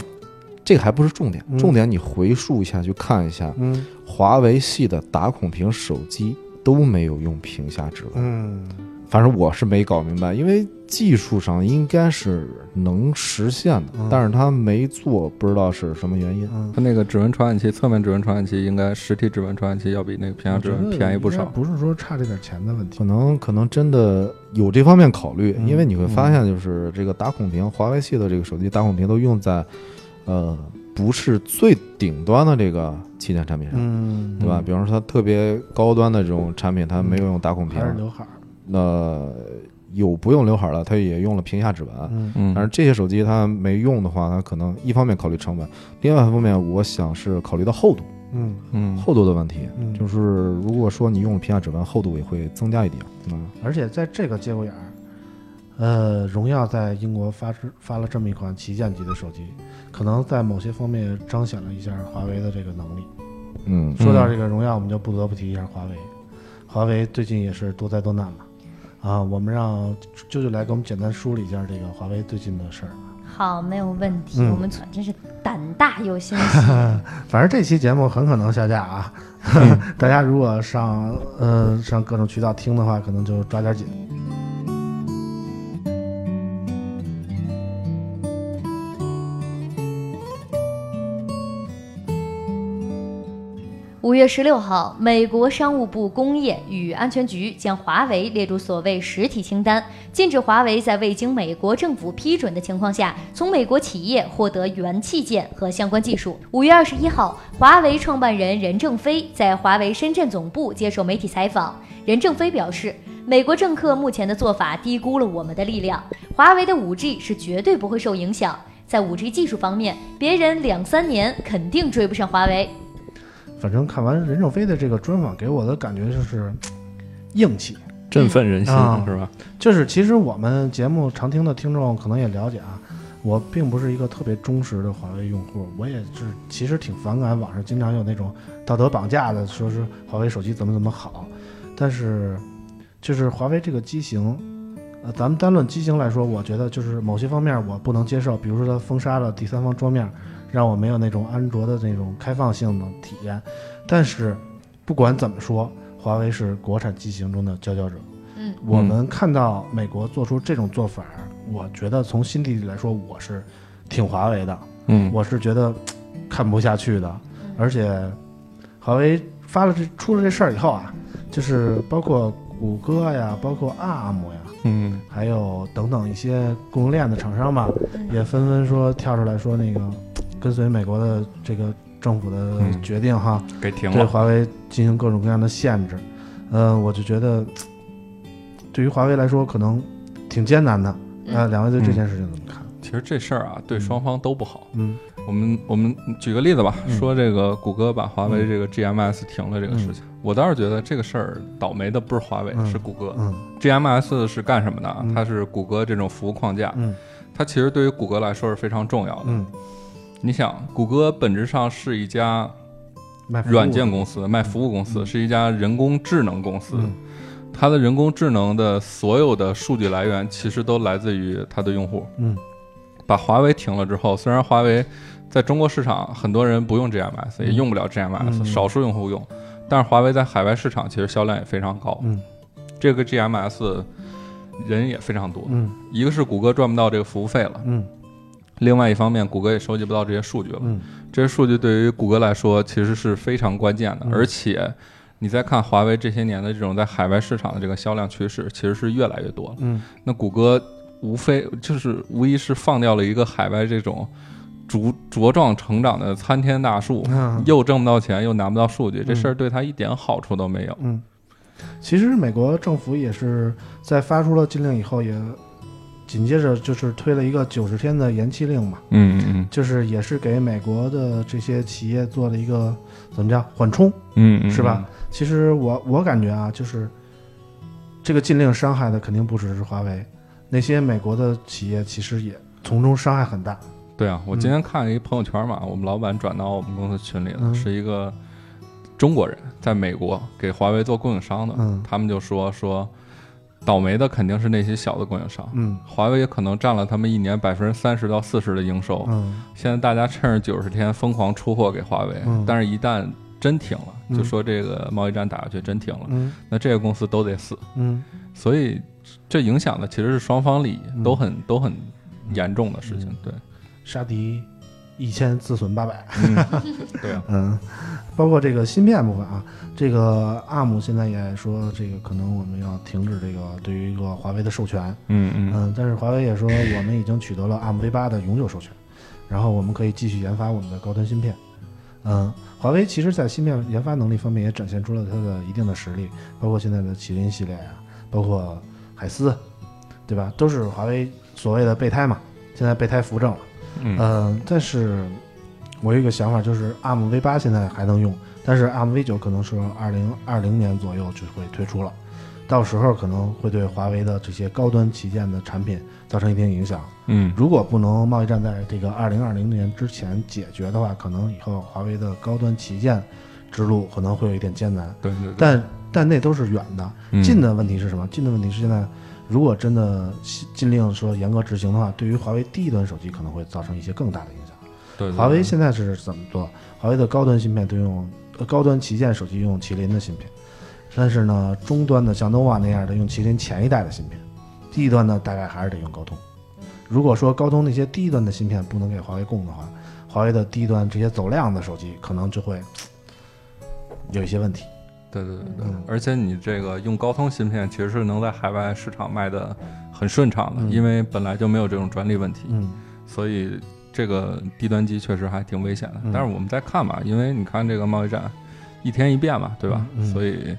这个还不是重点，嗯重点你回溯一下去看一下，嗯华为系的打孔屏手机都没有用屏下指纹。嗯反正我是没搞明白，因为技术上应该是能实现的，嗯但是他没做，不知道是什么原因。嗯它那个指纹传感器，侧面指纹传感器应该实体指纹传感器要比那个屏下指纹便宜不少。不是说差这点钱的问题可。能可能真的有这方面考虑，嗯因为你会发现，就是这个打孔屏，华为系的这个手机打孔屏都用在，呃，不是最顶端的这个旗舰产品上，嗯，对吧？比方说它特别高端的这种产品，它没有用打孔屏还，是刘海儿。那有不用刘海的，它也用了屏下指纹。嗯嗯，但是这些手机它没用的话，它可能一方面考虑成本，另外一方面我想是考虑到厚度，嗯嗯，厚度的问题。嗯，就是如果说你用了屏下指纹，厚度也会增加一点。嗯而且在这个节骨眼儿，呃，荣耀在英国发出发了这么一款旗舰级的手机，可能在某些方面彰显了一下华为的这个能力。嗯，说到这个荣耀，我们就不得不提一下华为。华为最近也是多灾多难嘛，啊，我们让舅舅来给我们简单梳理一下这个华为最近的事儿。好，没有问题。嗯我们真是胆大又心细。反正这期节目很可能下架啊，大家如果上呃上各种渠道听的话，可能就抓点紧。五月十六号，美国商务部工业与安全局将华为列入所谓实体清单，禁止华为在未经美国政府批准的情况下，从美国企业获得元器件和相关技术。五月二十一号，华为创办人任正非在华为深圳总部接受媒体采访，任正非表示，美国政客目前的做法低估了我们的力量，华为的 5G 是绝对不会受影响。在 5G 技术方面，别人两三年肯定追不上华为。反正看完任正非的这个专访，给我的感觉就是硬气。振奋人心、啊是吧？就是其实我们节目常听的听众可能也了解啊，我并不是一个特别忠实的华为用户，我也是其实挺反感网上经常有那种道德绑架的，说是华为手机怎么怎么好，但是就是华为这个机型。呃，咱们单论机型来说，我觉得就是某些方面我不能接受，比如说它封杀了第三方桌面，让我没有那种安卓的那种开放性的体验。但是不管怎么说，华为是国产机型中的佼佼者。嗯，我们看到美国做出这种做法，我觉得从心底里来说，我是挺华为的，嗯，我是觉得看不下去的。而且，华为发了这出了这事儿以后啊，就是包括谷歌呀，包括 ARM 呀，嗯还有等等一些供应链的厂商吧，嗯也纷纷说跳出来说那个嘖跟随美国的这个政府的嗯决定哈，对给停了。对华为进行各种各样的限制。嗯、我就觉得，对于华为来说可能挺艰难的。呃，嗯两位对这件事情怎么看？其实这事儿啊，对双方都不好。嗯我们我们举个例子吧，嗯说这个谷歌把华为这个 GMS 停了这个事情，我倒是觉得这个事儿倒霉的不是华为，嗯是谷歌。嗯 GMS 是干什么的？嗯它是谷歌这种服务框架，嗯它其实对于谷歌来说是非常重要的。嗯，你想，谷歌本质上是一家软件公司、卖服务公司，嗯是一家人工智能公司。嗯它的人工智能的所有的数据来源，其实都来自于它的用户。嗯把华为停了之后，虽然华为在中国市场很多人不用 GMS，、嗯也用不了 GMS，、嗯少数用户用，但是华为在海外市场其实销量也非常高。嗯这个 GMS 人也非常多，嗯一个是谷歌赚不到这个服务费了，嗯另外一方面谷歌也收集不到这些数据了。嗯这些数据对于谷歌来说其实是非常关键的，嗯而且你再看华为这些年的这种在海外市场的这个销量趋势，其实是越来越多了。嗯那谷歌无非就是无疑是放掉了一个海外这种茁茁壮成长的参天大树，嗯又挣不到钱，又拿不到数据，这嗯事儿对他一点好处都没有。嗯，其实美国政府也是在发出了禁令以后，也紧接着就是推了一个九十天的延期令嘛，嗯嗯嗯就是也是给美国的这些企业做了一个怎么叫缓冲。嗯嗯，是吧？其实我我感觉啊，就是这个禁令伤害的肯定不只是华为，那些美国的企业其实也从中伤害很大。对啊，我今天看了一朋友圈嘛，我们老板转到我们公司群里了，嗯是一个中国人在美国给华为做供应商的，嗯他们就说说倒霉的肯定是那些小的供应商。嗯。华为可能占了他们一年百分之三十到四十的营收，嗯。现在大家趁着九十天疯狂出货给华为，嗯。但是一旦真停了，嗯。就说这个贸易战打下去真停了，嗯。那这个公司都得死，嗯。所以这影响的其实是双方利益，嗯。都很都很严重的事情。对，杀敌一千自损八百。嗯，对啊，嗯，包括这个芯片部分啊，这个 ARM 现在也说这个可能我们要停止这个对于一个华为的授权。嗯嗯嗯，但是华为也说我们已经取得了 ARM V 八的永久授权，然后我们可以继续研发我们的高端芯片。嗯，华为其实在芯片研发能力方面也展现出了它的一定的实力，包括现在的麒麟系列啊、包括海思，对吧？都是华为所谓的备胎嘛。现在备胎扶正了，嗯嗯，但是我有一个想法，就是 ARM V 八现在还能用，但是 ARM V 九可能是二零二零年左右就会推出了。到时候可能会对华为的这些高端旗舰的产品造成一定影响。嗯，如果不能贸易战在这个二零二零年之前解决的话，可能以后华为的高端旗舰之路可能会有一点艰难。对对对，但但那都是远的，嗯近的问题是什么？近的问题是现在，如果真的禁令说严格执行的话，对于华为低端手机可能会造成一些更大的影响。对对华为现在是怎么做？华为的高端芯片都用呃高端旗舰手机用麒麟的芯片，但是呢，中端的像 nova 那样的用麒麟前一代的芯片，低端呢大概还是得用高通。如果说高通那些低端的芯片不能给华为供的话，华为的低端这些走量的手机可能就会有一些问题。对对对对嗯，而且你这个用高通芯片，其实是能在海外市场卖的很顺畅的，嗯。因为本来就没有这种专利问题，嗯。所以这个低端机确实还挺危险的。嗯。但是我们再看吧，因为你看这个贸易战一天一变嘛，对吧？所以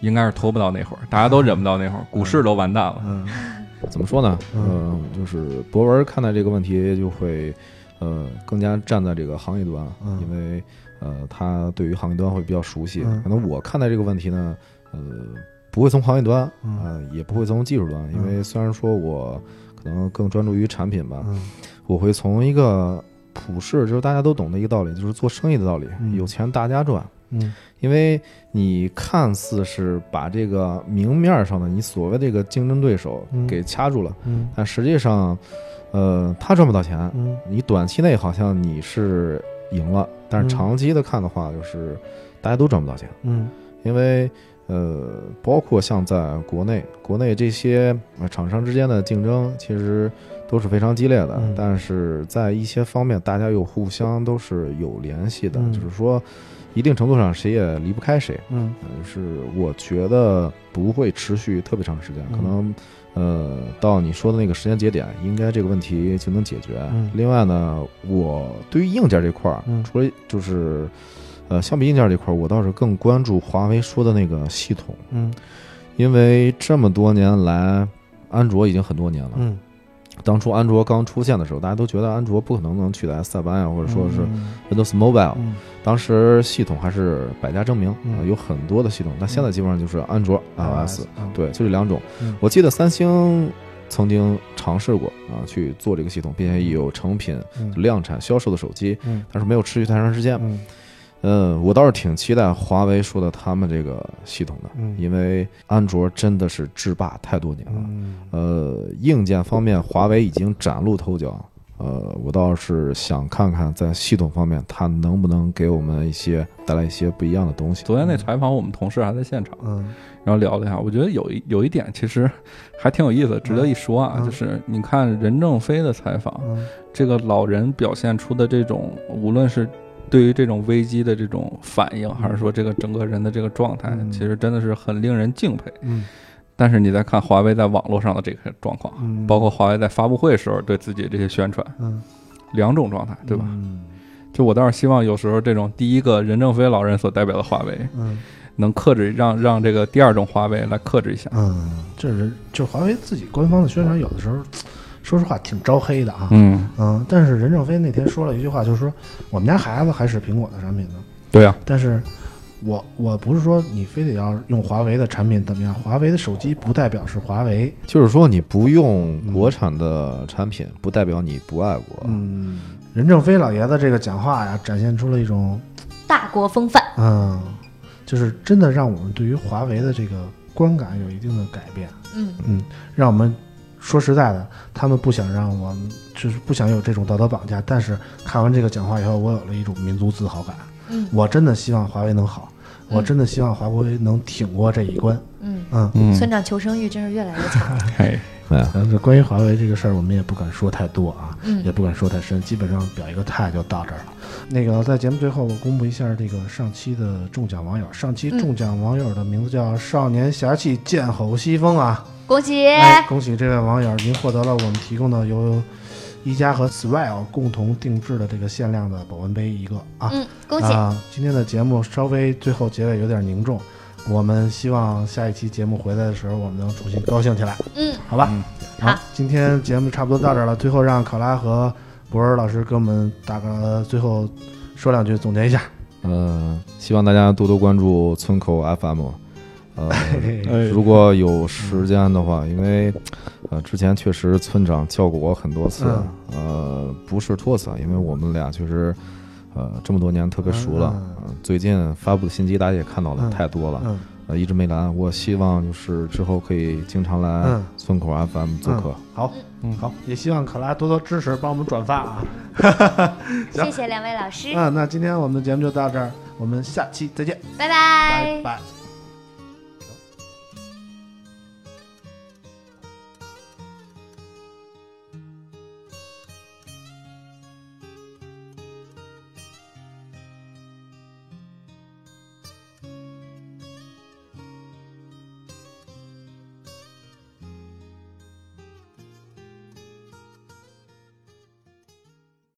应该是拖不到那会儿，大家都忍不到那会儿，股市都完蛋了。嗯。怎么说呢？嗯。呃，就是博文看待这个问题就会，呃，更加站在这个行业端，嗯。因为呃，他对于行业端会比较熟悉。嗯。可能我看待这个问题呢，呃，不会从行业端，嗯。呃，也不会从技术端，因为虽然说我可能更专注于产品吧，嗯。我会从一个普世，就是大家都懂的一个道理，就是做生意的道理，嗯。有钱大家赚。嗯。因为你看似是把这个明面上的你所谓的这个竞争对手嗯。给掐住了，嗯。但实际上，呃，他赚不到钱，嗯。你短期内好像你是赢了，但是嗯。长期的看的话，就是大家都赚不到钱，嗯。因为呃，包括像在国内，国内这些呃厂商之间的竞争其实都是非常激烈的，嗯。但是在一些方面，大家又互相都是有联系的，嗯。就是说，一定程度上谁也离不开谁。嗯呃，是我觉得不会持续特别长时间，嗯可能呃到你说的那个时间节点，应该这个问题就能解决。嗯。另外呢，我对于硬件这块儿，嗯。除了就是呃相比硬件这块儿，我倒是更关注华为说的那个系统，嗯。因为这么多年来，安卓已经很多年了。嗯，当初安卓刚出现的时候，大家都觉得安卓不可能能取代塞班啊，或者说是嗯。Windows Mobile。嗯。当时系统还是百家争鸣，嗯。呃有很多的系统，但现在基本上就是安卓、iOS，嗯。对，就这两种。嗯。我记得三星曾经尝试过啊去做这个系统，并且有成品嗯。量产销售的手机，嗯。但是没有持续太长时间。嗯嗯，我倒是挺期待华为说的他们这个系统的，嗯因为安卓真的是制霸太多年了。嗯呃，硬件方面，华为已经崭露头角。呃，我倒是想看看在系统方面，它能不能给我们一些带来一些不一样的东西。昨天那采访，我们同事还在现场，嗯然后聊了一下，我觉得有一有一点其实还挺有意思，值得一说啊，嗯就是你看任正非的采访，嗯这个老人表现出的这种，无论是对于这种危机的这种反应，还是说这个整个人的这个状态，嗯。其实真的是很令人敬佩。嗯。但是你再看华为在网络上的这个状况，嗯，包括华为在发布会时候对自己这些宣传，嗯。两种状态，对吧？嗯。就我倒是希望有时候这种第一个任正非老人所代表的华为，嗯。能克制让让这个第二种华为来克制一下。嗯，这是就华为自己官方的宣传，有的时候说实话挺招黑的啊。嗯，嗯，但是任正非那天说了一句话，就是说我们家孩子还是苹果的产品呢，对呀、但是我我不是说你非得要用华为的产品怎么样，华为的手机不代表是华为。就是说，你不用国产的产品，不代表你不爱国。嗯，任正非老爷子这个讲话呀，展现出了一种大国风范。嗯，就是真的让我们对于华为的这个观感有一定的改变。嗯嗯，让我们说实在的，他们不想让我们就是不想有这种道德绑架。但是看完这个讲话以后，我有了一种民族自豪感。嗯我真的希望华为能好，我真的希望华为能挺过这一关。嗯，嗯，嗯，村长求生欲真是越来越强 哎呀，但是关于华为这个事儿，我们也不敢说太多啊，嗯也不敢说太深，基本上表一个态就到这儿了。那个在节目最后，我公布一下这个上期的中奖网友，上期中奖网友的名字叫少年侠气剑吼西风啊。恭喜！哎，恭喜这位网友，您获得了我们提供的由一加和 Swell 共同定制的这个限量的保温杯一个啊。嗯，恭喜！啊！今天的节目稍微最后结尾有点凝重，我们希望下一期节目回来的时候，我们能重新高兴起来，嗯，好吧？嗯好好，今天节目差不多到这儿了，最后让考拉和博尔老师给我们打个最后说两句，总结一下。嗯，希望大家多多关注村口 FM。呃，如果有时间的话，因为呃之前确实村长叫过我很多次，呃，不是托词，因为我们俩确实呃这么多年特别熟了，最近发布的信息大家也看到了太多了。呃，一直没来，我希望就是之后可以经常来村口 FM 做客。好，嗯，好，也希望可拉多多支持，帮我们转发啊。谢谢两位老师。嗯，那今天我们的节目就到这儿，我们下期再见，拜拜，拜拜。